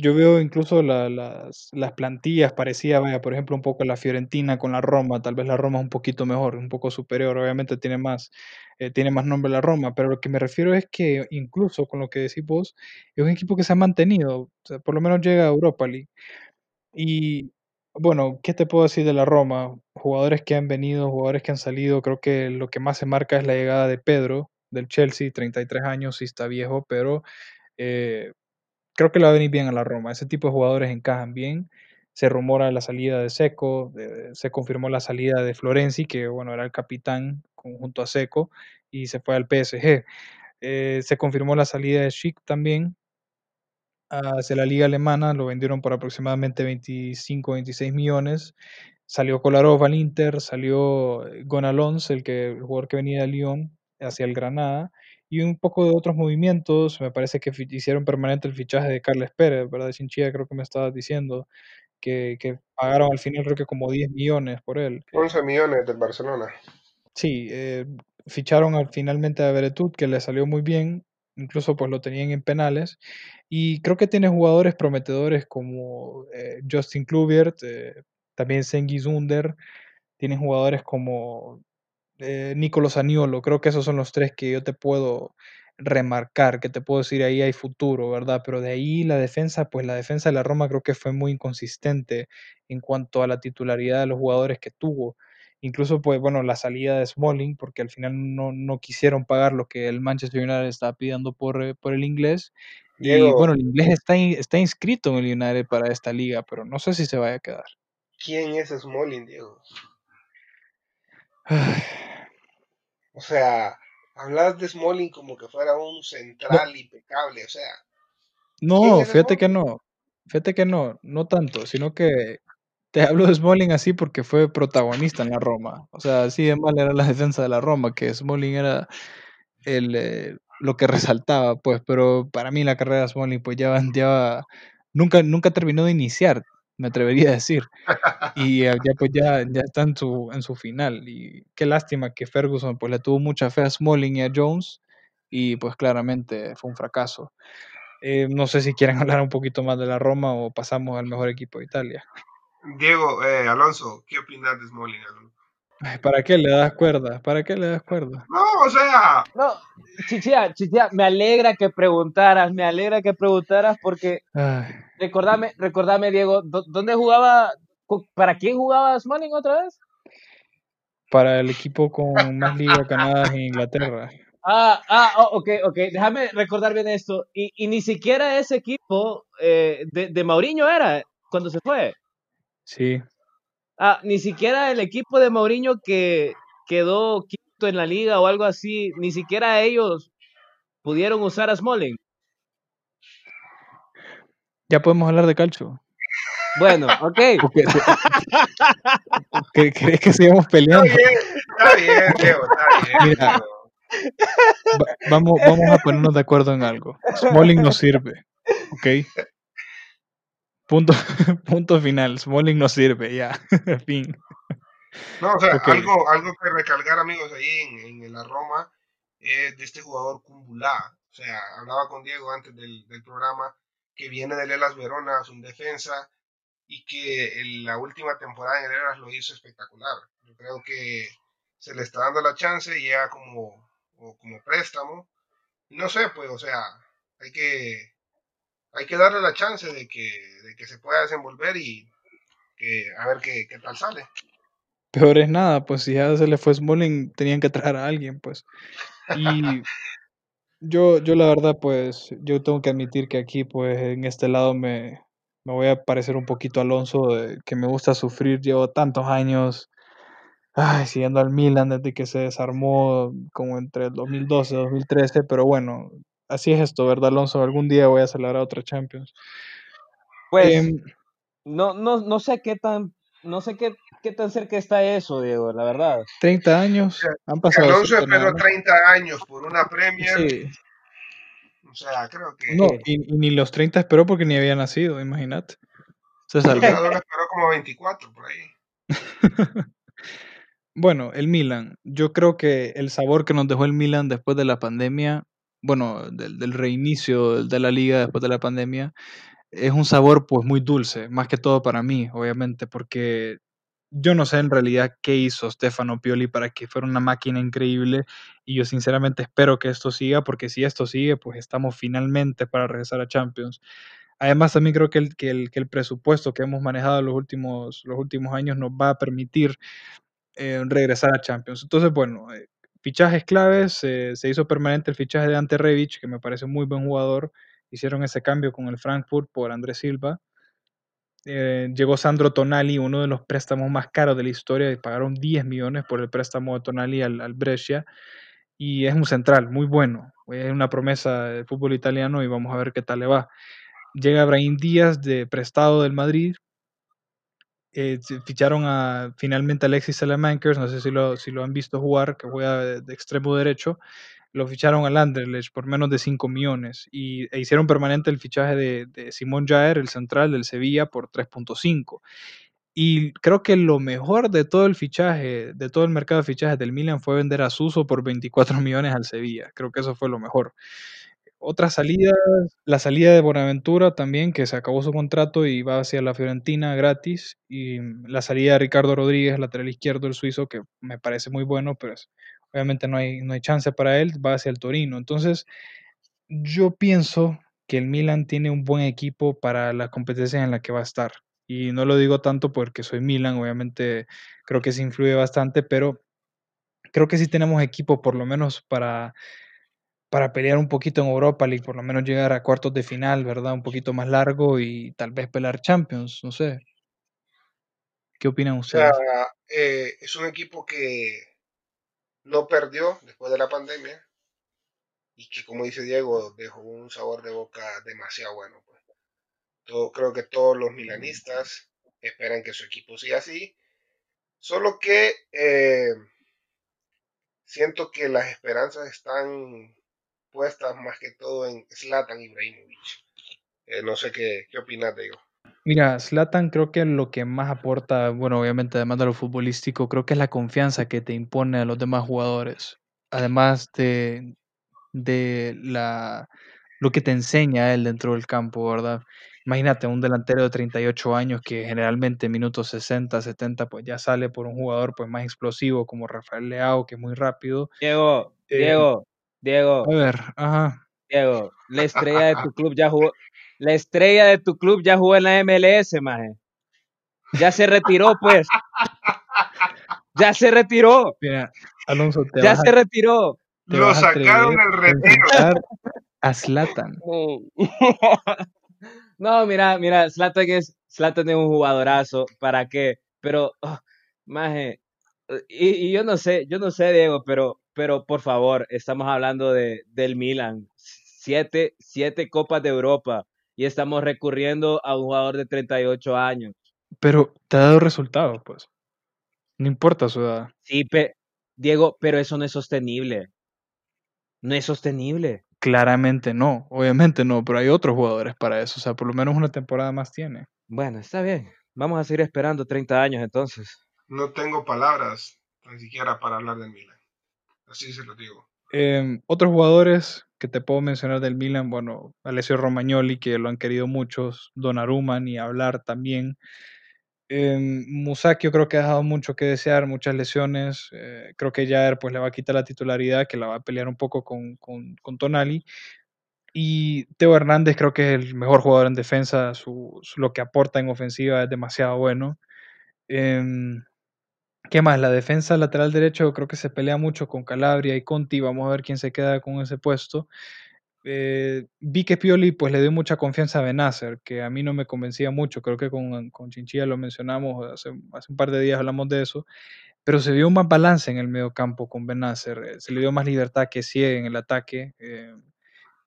yo veo incluso la, las, las, plantillas, parecía, vaya, por ejemplo, un poco la Fiorentina con la Roma, tal vez la Roma es un poquito mejor, un poco superior, obviamente tiene más, eh, tiene más nombre la Roma, pero lo que me refiero es que incluso con lo que decís vos, es un equipo que se ha mantenido, o sea, por lo menos llega a Europa League. Y bueno, ¿qué te puedo decir de la Roma? jugadores que han venido, jugadores que han salido, creo que lo que más se marca es la llegada de Pedro del Chelsea, 33 años, sí está viejo, pero eh, creo que le va a venir bien a la Roma. Ese tipo de jugadores encajan bien. Se rumora la salida de Seco, se confirmó la salida de Florenzi, que bueno, era el capitán junto a Seco, y se fue al PSG. Eh, se confirmó la salida de Schick también hacia la liga alemana, lo vendieron por aproximadamente 25, 26 millones. Salió Kolarov al Inter, salió eh, Gonalons, el, que, el jugador que venía de Lyon, hacia el Granada, y un poco de otros movimientos. Me parece que hicieron permanente el fichaje de Carles Pérez, ¿verdad? Chinchilla, creo que me estabas diciendo, que, que, pagaron al final creo que como 10 millones por él. 11 millones del Barcelona. Sí, eh, ficharon al, finalmente a Beretut, que le salió muy bien, incluso pues lo tenían en penales, y creo que tiene jugadores prometedores como eh, Justin Kluivert, eh, también Sengi Zunder, tienen jugadores como eh, Nicolás Aniolo, creo que esos son los tres que yo te puedo remarcar, que te puedo decir ahí hay futuro, ¿verdad? Pero de ahí la defensa, pues la defensa de la Roma creo que fue muy inconsistente en cuanto a la titularidad de los jugadores que tuvo. Incluso, pues bueno, la salida de Smalling, porque al final no, no quisieron pagar lo que el Manchester United estaba pidiendo por, eh, por el inglés. y bueno, el inglés está, está inscrito en el United para esta liga, pero no sé si se vaya a quedar. ¿Quién es Smalling, Diego? O sea, hablas de Smalling como que fuera un central impecable, o sea. No, fíjate que no. Fíjate que no, no tanto, sino que te hablo de Smalling así porque fue protagonista en la Roma. O sea, así de mal era la defensa de la Roma, que Smalling era el, eh, lo que resaltaba, pues, pero para mí la carrera de Smalling, pues ya, ya nunca, nunca terminó de iniciar me atrevería a decir. Y ya pues ya, ya está en su, en su final. Y qué lástima que Ferguson pues le tuvo mucha fe a Smalling y a Jones y pues claramente fue un fracaso. Eh, no sé si quieren hablar un poquito más de la Roma o pasamos al mejor equipo de Italia. Diego, eh, Alonso, ¿qué opinas de Smalling? ¿Para qué le das cuerda? ¿Para qué le das cuerda? No, o sea. No, Chichia, Chichia, me alegra que preguntaras, me alegra que preguntaras porque. Recordame, recordame, Diego, ¿dónde jugaba? ¿Para quién jugaba Smalling otra vez? Para el equipo con más liga ganadas en Inglaterra. Ah, ah, oh, ok, ok. Déjame recordar bien esto. Y, y ni siquiera ese equipo eh, de, de Mauriño era cuando se fue. Sí. Ah, ni siquiera el equipo de Mourinho que quedó quinto en la liga o algo así, ni siquiera ellos pudieron usar a Smalling. Ya podemos hablar de calcio. Bueno, ok. ¿Crees que sigamos peleando? Está bien, está bien, Mira, vamos, vamos a ponernos de acuerdo en algo. Smalling no sirve, ¿ok? Punto, punto final. Smalling no sirve, ya. fin. No, o sea, algo, algo que recalcar, amigos, ahí en, en la Roma es de este jugador Cumbulá. O sea, hablaba con Diego antes del, del programa que viene del Elas Verona, un defensa, y que en la última temporada en el Elas lo hizo espectacular. Yo creo que se le está dando la chance, ya como, como préstamo. No sé, pues, o sea, hay que hay que darle la chance de que, de que se pueda desenvolver y que, a ver qué, qué, tal sale. Peor es nada, pues si ya se le fue Smalling, tenían que traer a alguien, pues. Y yo, yo la verdad, pues, yo tengo que admitir que aquí, pues, en este lado me, me voy a parecer un poquito Alonso, de, que me gusta sufrir, llevo tantos años ay, siguiendo al Milan desde que se desarmó como entre el 2012 y 2013, pero bueno, así es esto, ¿verdad, Alonso? Algún día voy a celebrar otra Champions. Pues, em, no, no, no sé qué tan, no sé qué, qué tan cerca está eso, Diego, la verdad. 30 años, han pasado. Alonso esperó 30 años por una Premier. Sí. O sea, creo que... No, y, ni los 30 esperó porque ni había nacido, imagínate. Se salvó. esperó como 24 por ahí. bueno, el Milan. Yo creo que el sabor que nos dejó el Milan después de la pandemia bueno, del, del, reinicio de la liga después de la pandemia, es un sabor pues muy dulce, más que todo para mí, obviamente, porque yo no sé en realidad qué hizo Stefano Pioli para que fuera una máquina increíble y yo sinceramente espero que esto siga, porque si esto sigue, pues estamos finalmente para regresar a Champions. Además, también creo que el, que el, que el presupuesto que hemos manejado los últimos, los últimos años nos va a permitir eh, regresar a Champions. Entonces, bueno, eh, fichajes claves, se hizo permanente el fichaje de Ante Rebic, que me parece muy buen jugador. Hicieron ese cambio con el Frankfurt por Andrés Silva. Eh, llegó Sandro Tonali, uno de los préstamos más caros de la historia, y pagaron 10 millones por el préstamo de Tonali al, Brescia. Y es un central, muy bueno. Es una promesa del fútbol italiano y vamos a ver qué tal le va. Llega Brahim Díaz de prestado del Madrid. Eh, ficharon a, finalmente a Alexis Salamankers, no sé si lo han visto jugar, que juega de, extremo derecho. Lo ficharon al Anderlecht por menos de 5 millones y e hicieron permanente el fichaje de, Simón Jaer, el central del Sevilla, por 3.5. Y creo que lo mejor de todo el fichaje, de todo el mercado de fichajes del Milan fue vender a Suso por 24 millones al Sevilla. Creo que eso fue lo mejor. Otra salida, la salida de Bonaventura también, que se acabó su contrato y va hacia la Fiorentina gratis. Y la salida de Ricardo Rodríguez, lateral izquierdo del suizo, que me parece muy bueno, pero obviamente no hay, no hay chance para él, va hacia el Torino. Entonces, yo pienso que el Milan tiene un buen equipo para la competencia en la que va a estar. Y no lo digo tanto porque soy Milan, obviamente creo que se influye bastante, pero creo que sí tenemos equipo por lo menos para para pelear un poquito en Europa League, por lo menos llegar a cuartos de final, ¿verdad? Un poquito más largo y tal vez pelear Champions, no sé. ¿Qué opinan ustedes? Eh, es un equipo que no perdió después de la pandemia y que, como dice Diego, dejó un sabor de boca demasiado bueno. Pues. Creo que todos los milanistas esperan que su equipo siga así, solo que eh, siento que las esperanzas están puestas más que todo en Zlatan Ibrahimovic. Eh, no sé qué, qué opinas de ello. Mira, Zlatan creo que lo que más aporta, bueno, obviamente además de lo futbolístico, creo que es la confianza que te impone a los demás jugadores. Además de, de la, lo que te enseña él dentro del campo, ¿verdad? Imagínate un delantero de 38 años que generalmente en minutos 60, 70, pues ya sale por un jugador pues más explosivo como Rafael Leao, que es muy rápido. Diego, eh, Diego, Diego. A ver, ajá. Diego, la estrella de tu club ya jugó. La estrella de tu club ya jugó en la MLS, maje. Ya se retiró, pues. Ya se retiró. Mira, Alonso, te Ya se retiró. Lo sacaron el retiro. A Slatan. no, mira, mira, Slatan es, Slatan es un jugadorazo. ¿Para qué? Pero, oh, maje, y, y, yo no sé, yo no sé, Diego, pero pero por favor, estamos hablando de, del Milan. Siete, siete Copas de Europa y estamos recurriendo a un jugador de 38 años. Pero te ha dado resultados, pues. No importa su edad. Sí, pero, Diego, pero eso no es sostenible. No es sostenible. Claramente no, obviamente no, pero hay otros jugadores para eso. O sea, por lo menos una temporada más tiene. Bueno, está bien. Vamos a seguir esperando 30 años entonces. No tengo palabras ni siquiera para hablar del Milan. Así se lo digo. Em, otros jugadores que te puedo mencionar del Milan, bueno, Alessio Romagnoli, que lo han querido muchos, Donnarumma, ni hablar también. Eh, Musakio creo que ha dejado mucho que desear, muchas lesiones. Eh, creo que Jair pues le va a quitar la titularidad, que la va a pelear un poco con, con, con Tonali. Y Teo Hernández creo que es el mejor jugador en defensa, su, lo que aporta en ofensiva es demasiado bueno. Eh, ¿Qué más? La defensa lateral derecho creo que se pelea mucho con Calabria y Conti. Vamos a ver quién se queda con ese puesto. Eh, vi que Pioli pues le dio mucha confianza a Benacer, que a mí no me convencía mucho. Creo que con, con Chinchilla lo mencionamos, hace, un par de días hablamos de eso. Pero se vio más balance en el medio campo con Benacer. Eh, se le dio más libertad que Cie en el ataque. Eh,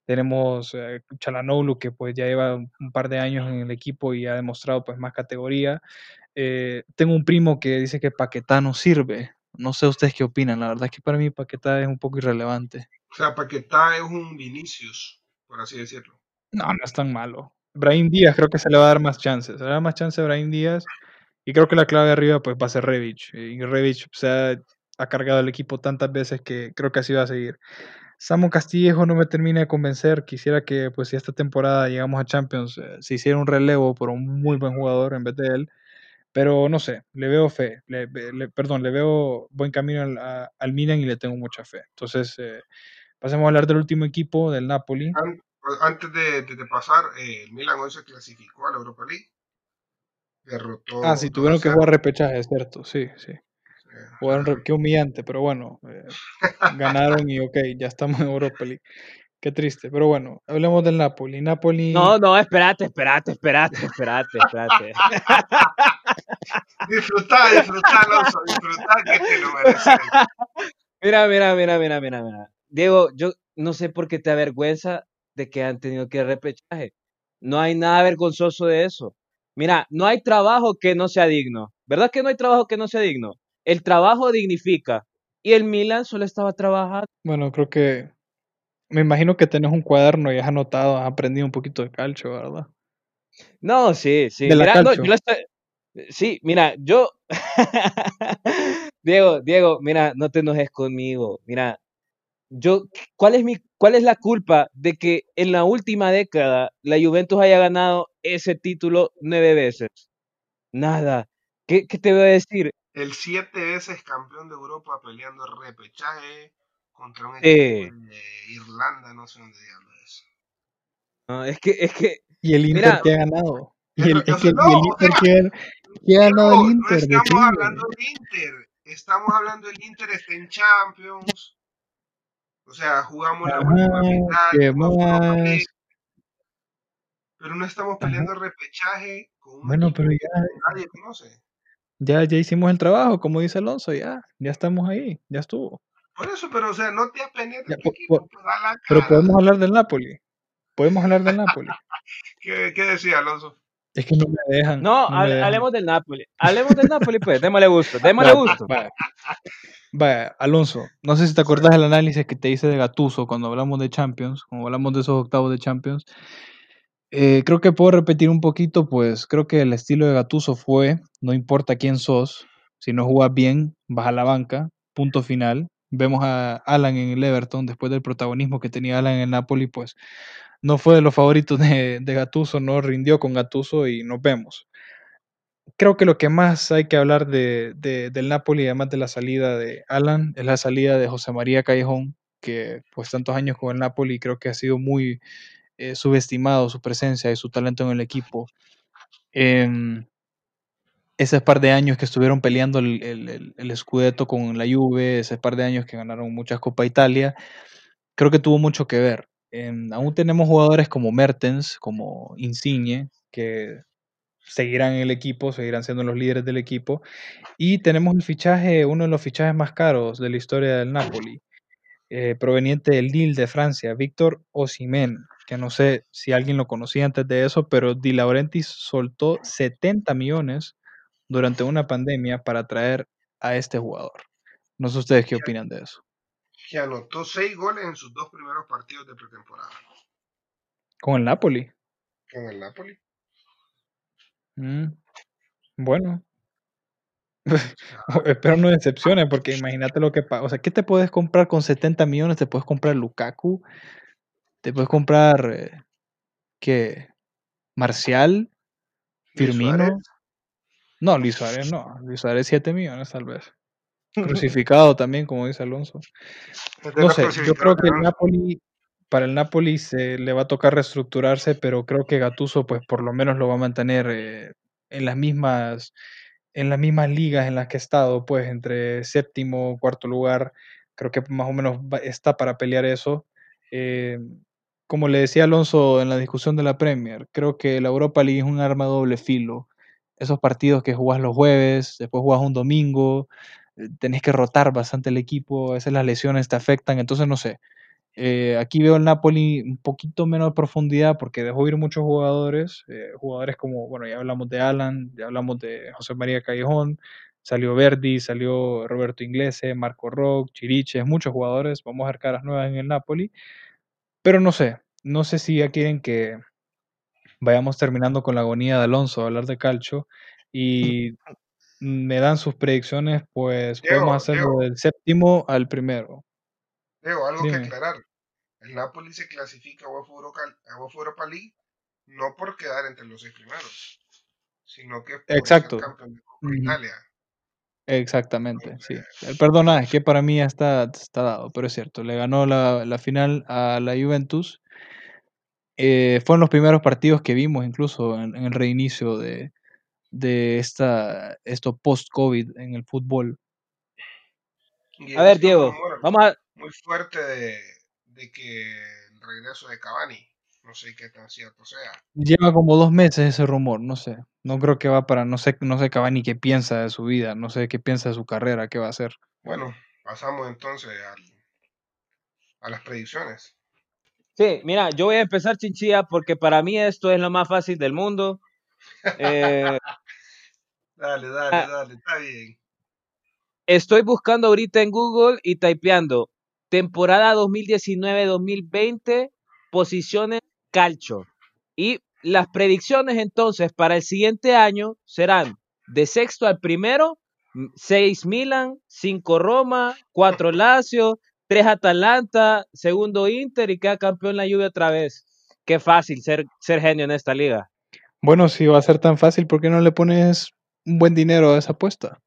tenemos Chalanoglu, que pues ya lleva un, un, par de años en el equipo y ha demostrado pues más categoría. Eh, tengo un primo que dice que Paquetá no sirve. No sé ustedes qué opinan. La verdad es que para mí Paquetá es un poco irrelevante. O sea, Paquetá es un Vinicius, por así decirlo. No, no es tan malo. Brahim Díaz creo que se le va a dar más chances. Se le va a dar más chance a Brahim Díaz. Y creo que la clave arriba pues va a ser Revich. Y Revich se ha, ha cargado el equipo tantas veces que creo que así va a seguir. Samu Castillejo no me termina de convencer. Quisiera que, pues, si esta temporada llegamos a Champions, eh, se hiciera un relevo por un muy buen jugador en vez de él. Pero no sé, le veo fe, le, le, perdón, le veo buen camino al, al, Milan y le tengo mucha fe. Entonces, eh, pasemos a hablar del último equipo, del Napoli. Antes de, de- de pasar, eh, el Milan hoy se clasificó a la Europa League. Derrotó. Ah, sí, tuvieron que 2-0. jugar repechaje, es cierto, sí, sí. Jugaron, qué humillante, pero bueno, eh, ganaron y ok, ya estamos en Europa League. Qué triste, pero bueno, hablemos del Napoli. Napoli, No, no, espérate, espérate, espérate, espérate, espérate. Disfrutá, disfrutá, Alonso, disfrutá que te lo mereces. Mira, mira, mira, mira, mira, mira. Diego, yo no sé por qué te avergüenza de que han tenido que ir repechaje. No hay nada vergonzoso de eso. Mira, no hay trabajo que no sea digno. ¿Verdad que no hay trabajo que no sea digno? El trabajo dignifica. Y el Milan solo estaba trabajando. bueno, creo que, me imagino que tenés un cuaderno y has anotado, has aprendido un poquito de calcio, ¿verdad? No, sí, sí. De la Mira, no, yo la estoy- Sí, mira, yo. Diego, Diego, mira, no te enojes conmigo. Mira, yo, ¿cuál es mi, cuál es la culpa de que en la última década la Juventus haya ganado ese título nueve veces? Nada. ¿Qué, qué te voy a decir? El siete veces campeón de Europa peleando repechaje contra un equipo de Irlanda, no sé dónde diablo es. No, es que, es que, Y el Inter Mira, que ha ganado. Y es el, es que el, no, y el o Inter sea, que, que ha ganado No, el no Inter, estamos hablando del Inter, estamos hablando del Inter está en Champions. O sea, jugamos la Ajá, última final, pero no estamos Ajá. peleando repechaje con un Bueno, pero que ya, nadie conoce. ya, ya hicimos el trabajo, como dice Alonso, ya, ya estamos ahí, ya estuvo. Por eso, pero o sea, no te apenes de equipo, pero podemos hablar del Napoli. Podemos hablar del Napoli. ¿Qué, qué decía Alonso? Es que no me dejan. no, no me hable- dejan. hablemos del Napoli. Hablemos del Napoli, pues, démosle gusto, démosle Vaya, gusto. vaya. Vaya, Alonso, no sé si te acordás del análisis que te hice de Gatuso cuando hablamos de Champions, cuando hablamos de esos octavos de Champions. Eh, creo que puedo repetir un poquito, pues creo que el estilo de Gatuso fue, no importa quién sos, si no jugás bien, vas a la banca, punto final. Vemos a Alan en el Everton, después del protagonismo que tenía Alan en el Napoli, pues no fue de los favoritos de, de Gattuso, no rindió con Gatuso y nos vemos. Creo que lo que más hay que hablar de, de- del Napoli, además de la salida de Alan, es la salida de José María Callejón, que pues tantos años con el Napoli creo que ha sido muy eh, subestimado su presencia y su talento en el equipo. Em, ese par de años que estuvieron peleando el, el, el- el Scudetto con la Juve, ese par de años que ganaron muchas Copa Italia, creo que tuvo mucho que ver. Em, aún tenemos jugadores como Mertens, como Insigne, que seguirán en el equipo, seguirán siendo los líderes del equipo. Y tenemos el fichaje, uno de los fichajes más caros de la historia del Napoli, eh, proveniente del Lille de Francia, Víctor Osimhen, que no sé si alguien lo conocía antes de eso, pero Di Laurentiis soltó 70 millones durante una pandemia para traer a este jugador. No sé ustedes qué opinan de eso. Que anotó seis goles en sus dos primeros partidos de pretemporada Con el Napoli. con el Napoli. Mm, bueno, espero no decepciones, porque imagínate lo que pasa. O sea, ¿qué te puedes comprar con 70 millones? Te puedes comprar Lukaku, te puedes comprar, eh, ¿qué? Marcial, Firmino. No, Luis Suárez no. Luis Suárez 7 millones tal vez. Crucificado también, como dice Alonso. No sé, yo creo que el. Napoli, para el Napoli se le va a tocar reestructurarse, pero creo que Gattuso, pues por lo menos lo va a mantener eh, en las mismas, en las mismas ligas en las que ha estado, pues entre séptimo, cuarto lugar, creo que más o menos está para pelear eso. Eh, como le decía Alonso en la discusión de la Premier, creo que la Europa League es un arma doble filo. Esos partidos que jugás los jueves, después jugás un domingo, tenés que rotar bastante el equipo, a veces las lesiones te afectan, entonces no sé. Eh, aquí veo el Napoli un poquito menos de profundidad porque dejó ir muchos jugadores, eh, jugadores como, bueno, ya hablamos de Alan, ya hablamos de José María Callejón, salió Verdi, salió Roberto Inglese, Marco Rock, Chiriches, muchos jugadores, vamos a ver caras nuevas en el Napoli, pero no sé, no sé si ya quieren que vayamos terminando con la agonía de Alonso, hablar de calcio, y me dan sus predicciones, pues Diego, podemos hacerlo Diego. del séptimo al primero. Diego, algo Dime. que aclarar. El Napoli se clasifica a UEFA Europa, League no por quedar entre los seis primeros, sino que por Exacto. ser campeón de Copa. Italia. Exactamente, sí. El perdona, es que para mí ya está, está dado, pero es cierto. Le ganó la, la final a la Juventus eh, fueron los primeros partidos que vimos incluso en, en el reinicio de, de esta, esto post-COVID en el fútbol. Y A ver, Diego, rumor vamos a... muy fuerte de, de que el regreso de Cavani, no sé qué tan cierto sea. Lleva como dos meses ese rumor, no sé. No creo que va para, no sé, no sé Cavani qué piensa de su vida, no sé qué piensa de su carrera, qué va a hacer. Bueno, pasamos entonces al- a las predicciones. Sí, mira, yo voy a empezar chinchilla porque para mí esto es lo más fácil del mundo. Eh, Dale, dale, Ah. dale, está bien. estoy buscando ahorita en Google y typeando temporada 2019-2020, posiciones calcho. Y las predicciones entonces para el siguiente año serán de sexto al primero, 6 Milan, 5 Roma, 4 Lazio, 3 Atalanta, segundo Inter y queda campeón la Juve otra vez. Qué fácil ser, ser genio en esta liga. Bueno, si va a ser tan fácil, ¿por qué no le pones un buen dinero a esa apuesta?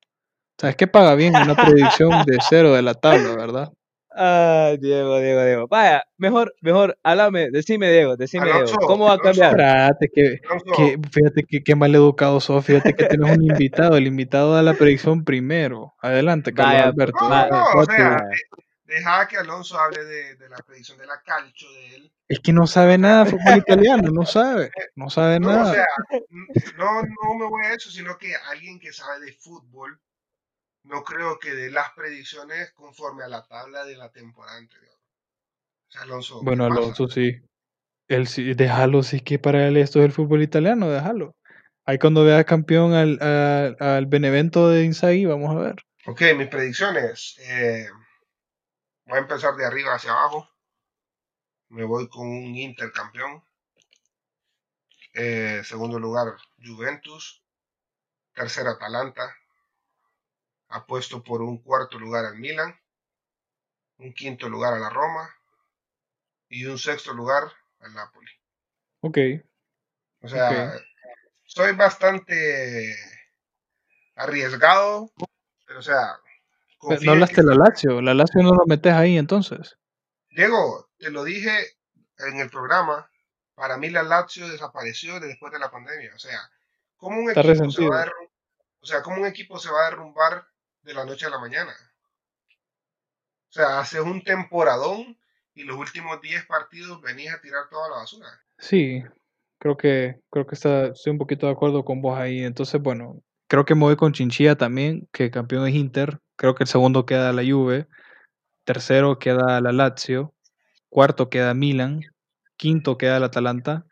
¿Sabes qué paga bien una predicción de cero de la tabla, verdad? Ay, Diego, Diego, Diego. Vaya, mejor, mejor, háblame, decime, Diego, decime, Diego, ¿cómo va a cambiar? Espérate, que, que, fíjate que, qué mal educado sos, fíjate que tenés un invitado, el invitado da la predicción primero. Adelante, Carlos Vaya, Alberto. no, no, o sea, deja que Alonso hable de, de la predicción de la calcio de él. Es que no sabe nada de fútbol italiano, no sabe, no sabe No, o nada. sea, no, no me voy a eso, sino que alguien que sabe de fútbol, no creo que de las predicciones conforme a la tabla de la temporada anterior. O sea, Alonso, ¿qué Bueno, pasa? Alonso sí. Él sí, déjalo, sí que para él esto es el fútbol italiano, déjalo. Ahí cuando vea campeón al, al, al Benevento de Inzaghi, vamos a ver. Ok, mis predicciones. eh, voy a empezar de arriba hacia abajo. Me voy con un Inter campeón. Eh, segundo lugar, Juventus. Tercero, Atalanta. Apuesto por un cuarto lugar al Milan. Un quinto lugar a la Roma. Y un sexto lugar al Napoli. Ok, O sea, Ok. soy bastante arriesgado. Pero, o sea, No hablaste de la Lazio, la Lazio no lo metes ahí entonces. Diego, te lo dije en el programa, para mí la Lazio desapareció después de la pandemia. O sea, ¿cómo un Está equipo se va a derrum- o sea, ¿cómo un equipo se va a derrumbar de la noche a la mañana? O sea, haces un temporadón y los últimos 10 partidos venís a tirar toda la basura. Sí, creo que, creo que está, estoy un poquito de acuerdo con vos ahí. Entonces, bueno, creo que me voy con Chinchilla también, que campeón es Inter. Creo que el segundo queda la Juve. Tercero queda la Lazio. Cuarto queda Milan. Quinto queda el Atalanta.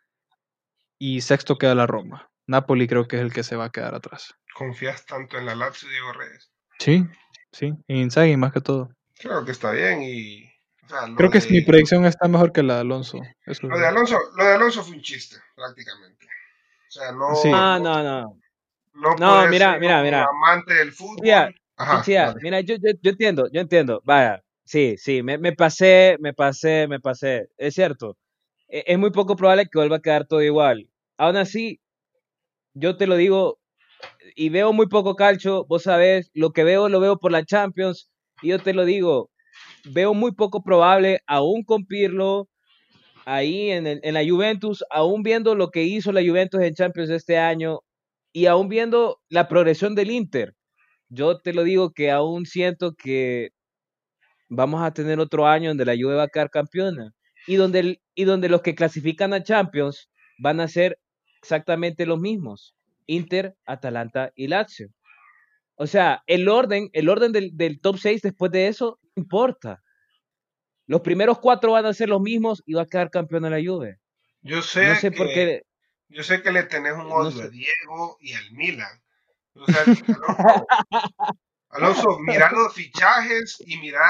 Y sexto queda la Roma. Napoli creo que es el que se va a quedar atrás. ¿Confías tanto en la Lazio, Diego Reyes? Sí, sí. En Inzaghi más que todo. Creo que está bien y... o sea, lo Creo que de- mi predicción está mejor que la de Alonso. Eso Lo de Alonso, lo de Alonso fue un chiste, prácticamente. O sea, no... Sí. Ah, no, no. No, No, mira, ser mira, mira. amante del fútbol. Mira, Ajá, dale. mira, yo, yo, yo entiendo, yo entiendo. Vaya, sí, sí, me, me pasé, me pasé, me pasé. Es cierto. E- Es muy poco probable que vuelva a quedar todo igual. Aún así, yo te lo digo, y veo muy poco calcho, vos sabés, lo que veo lo veo por la Champions, y yo te lo digo, veo muy poco probable aún con Pirlo ahí en, el- en la Juventus, aún viendo lo que hizo la Juventus en Champions este año, y aún viendo la progresión del Inter yo te lo digo que aún siento que vamos a tener otro año donde la Juve va a quedar campeona y donde, el- y donde los que clasifican a Champions van a ser exactamente los mismos, Inter, Atalanta y Lazio. O sea, el orden, el orden del, del top 6 después de eso no importa. Los primeros cuatro van a ser los mismos y va a quedar campeona la Juve. Yo sé, No sé que, por qué. yo sé que le tenés un No odio sé. a Diego y al Milan. O sea, Alonso, Alonso, mira los fichajes y mira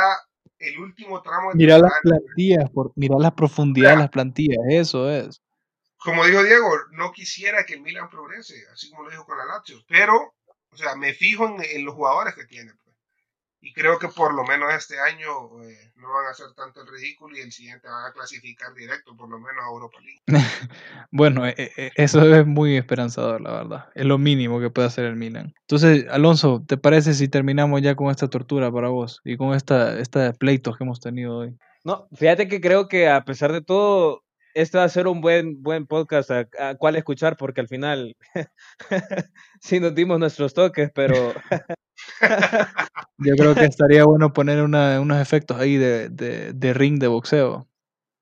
el último tramo de Mira las plantillas, por, mira la profundidad de las plantillas, eso es. Como dijo Diego, no quisiera que el Milan progrese, así como lo dijo con la Lazio, pero, o sea, me fijo en, en los jugadores que tiene. Y creo que por lo menos este año eh, no van a hacer tanto el ridículo y el siguiente van a clasificar directo, por lo menos a Europa League. Bueno, e- e- eso es muy esperanzador, la verdad. Es lo mínimo que puede hacer el Milan. Entonces, Alonso, ¿te parece si terminamos ya con esta tortura para vos y con esta, esta pleitos que hemos tenido hoy? No, fíjate que creo que a pesar de todo, este va a ser un buen, buen podcast a, a cuál escuchar, porque al final sí nos dimos nuestros toques, pero Yo creo que estaría bueno poner una- unos efectos ahí de, de- de ring de boxeo.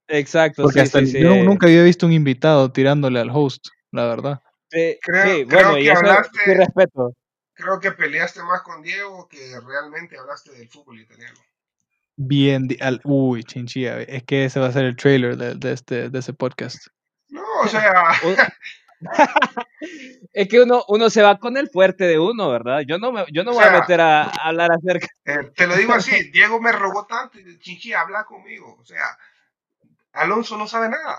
exacto. Porque sí, hasta sí, el- sí. yo nunca había visto un invitado tirándole al host, la verdad. Sí, Creo- sí, creo bueno, que y eso hablaste- sí respeto. Creo que peleaste más con Diego que realmente hablaste del fútbol italiano. Bien, al- uy, chinchilla, es que ese va a ser el trailer de, de este, de ese podcast. No, o sea, es que uno, uno se va con el fuerte de uno, ¿verdad? Yo no me, yo no O voy a meter a, a hablar acerca. eh, te lo digo así, Diego me rogó tanto y Chinchi, habla conmigo. O sea, Alonso no sabe nada.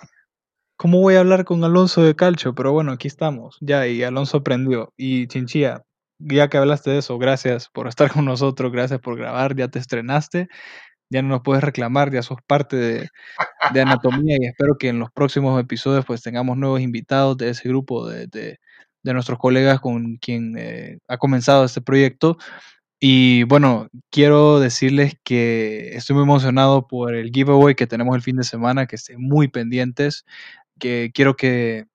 ¿Cómo voy a hablar con Alonso de Calcio? Pero bueno, aquí estamos, ya, y Alonso aprendió. Y Chinchilla, ya que hablaste de eso, gracias por estar con nosotros, gracias por grabar, ya te estrenaste, ya no nos puedes reclamar, ya sos parte de, de Anatomía y espero que en los próximos episodios pues tengamos nuevos invitados de ese grupo de, de- de nuestros colegas con quien eh, ha comenzado este proyecto. Y bueno, quiero decirles que estoy muy emocionado por el giveaway que tenemos el fin de semana, que estén muy pendientes, que quiero que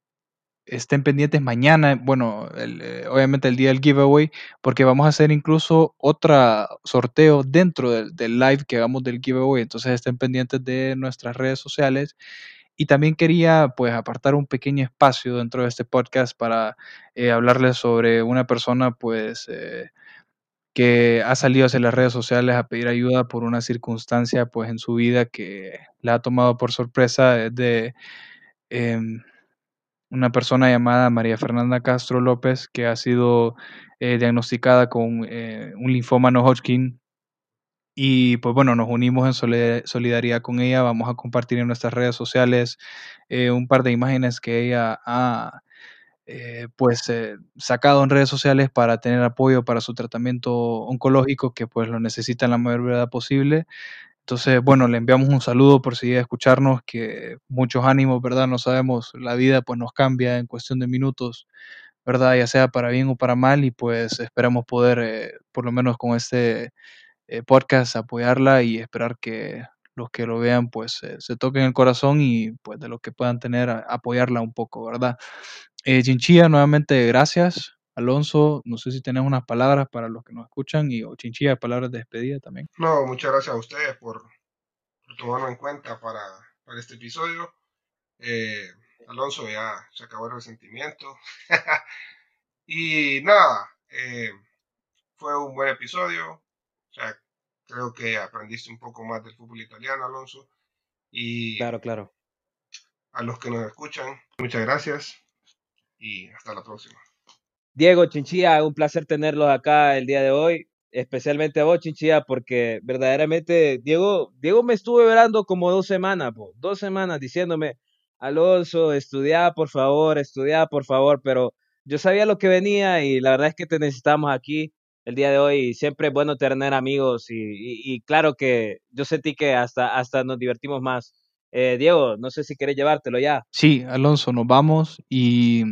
estén pendientes mañana, bueno, eh, obviamente el día del giveaway, porque vamos a hacer incluso otra sorteo dentro del, del live que hagamos del giveaway, entonces estén pendientes de nuestras redes sociales. Y también quería pues apartar un pequeño espacio dentro de este podcast para eh, hablarles sobre una persona pues eh, que ha salido hacia las redes sociales a pedir ayuda por una circunstancia pues en su vida que la ha tomado por sorpresa, es de em, una persona llamada María Fernanda Castro López que ha sido eh, diagnosticada con eh, un linfoma no Hodgkin y pues bueno, nos unimos en solid- solidaridad con ella. Vamos a compartir en nuestras redes sociales eh, un par de imágenes que ella ha pues sacado en redes sociales para tener apoyo para su tratamiento oncológico que pues lo necesita en la mayor brevedad posible. Entonces, bueno, le enviamos un saludo por si a escucharnos, que muchos ánimos, ¿verdad? No sabemos, la vida pues nos cambia en cuestión de minutos, ¿verdad? Ya sea para bien o para mal y pues esperamos poder, eh, por lo menos con este eh, podcast, apoyarla y esperar que los que lo vean pues eh, se toquen el corazón y pues de lo que puedan tener, apoyarla un poco, ¿verdad? Chinchilla, nuevamente gracias. Alonso, no sé si tenés unas palabras para los que nos escuchan y o Chinchilla, palabras de despedida también. No, muchas gracias a ustedes por, por tomarlo en cuenta para, para este episodio. Eh, Alonso ya se acabó el resentimiento. y nada, eh, fue un buen episodio. O sea, creo que aprendiste un poco más del fútbol italiano, Alonso. Y Claro, claro. a los que nos escuchan, muchas gracias y hasta la próxima. Diego Chinchilla, un placer tenerlos acá el día de hoy, especialmente a vos, Chinchilla, porque verdaderamente Diego, Diego me estuvo verando como dos semanas, dos semanas diciéndome, Alonso, estudia por favor, estudia por favor, pero yo sabía lo que venía y la verdad es que te necesitamos aquí el día de hoy y siempre es bueno tener amigos y, claro que yo sentí que hasta, hasta nos divertimos más. Eh, Diego, no sé si querés llevártelo ya. Sí, Alonso, nos vamos y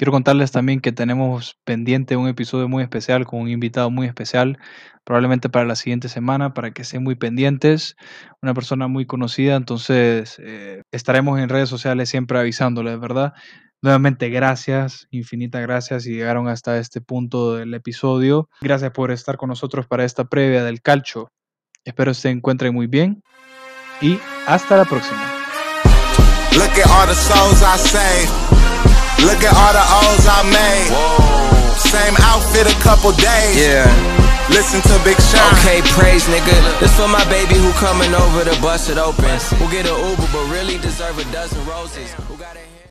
quiero contarles también que tenemos pendiente un episodio muy especial con un invitado muy especial, probablemente para la siguiente semana, para que estén muy pendientes, una persona muy conocida, entonces eh, estaremos en redes sociales siempre avisándoles, ¿verdad? Nuevamente, gracias, infinitas gracias si llegaron hasta este punto del episodio. Gracias por estar con nosotros para esta previa del calcho. Espero se encuentren muy bien y hasta la próxima. Look at all the souls I saved. Look at all the O's I made. Same outfit a couple days. Yeah. Listen to Big Sean. Okay, praise nigga. This for my baby who coming over to bust it open. Who get an Uber but really deserve a dozen roses. Who got a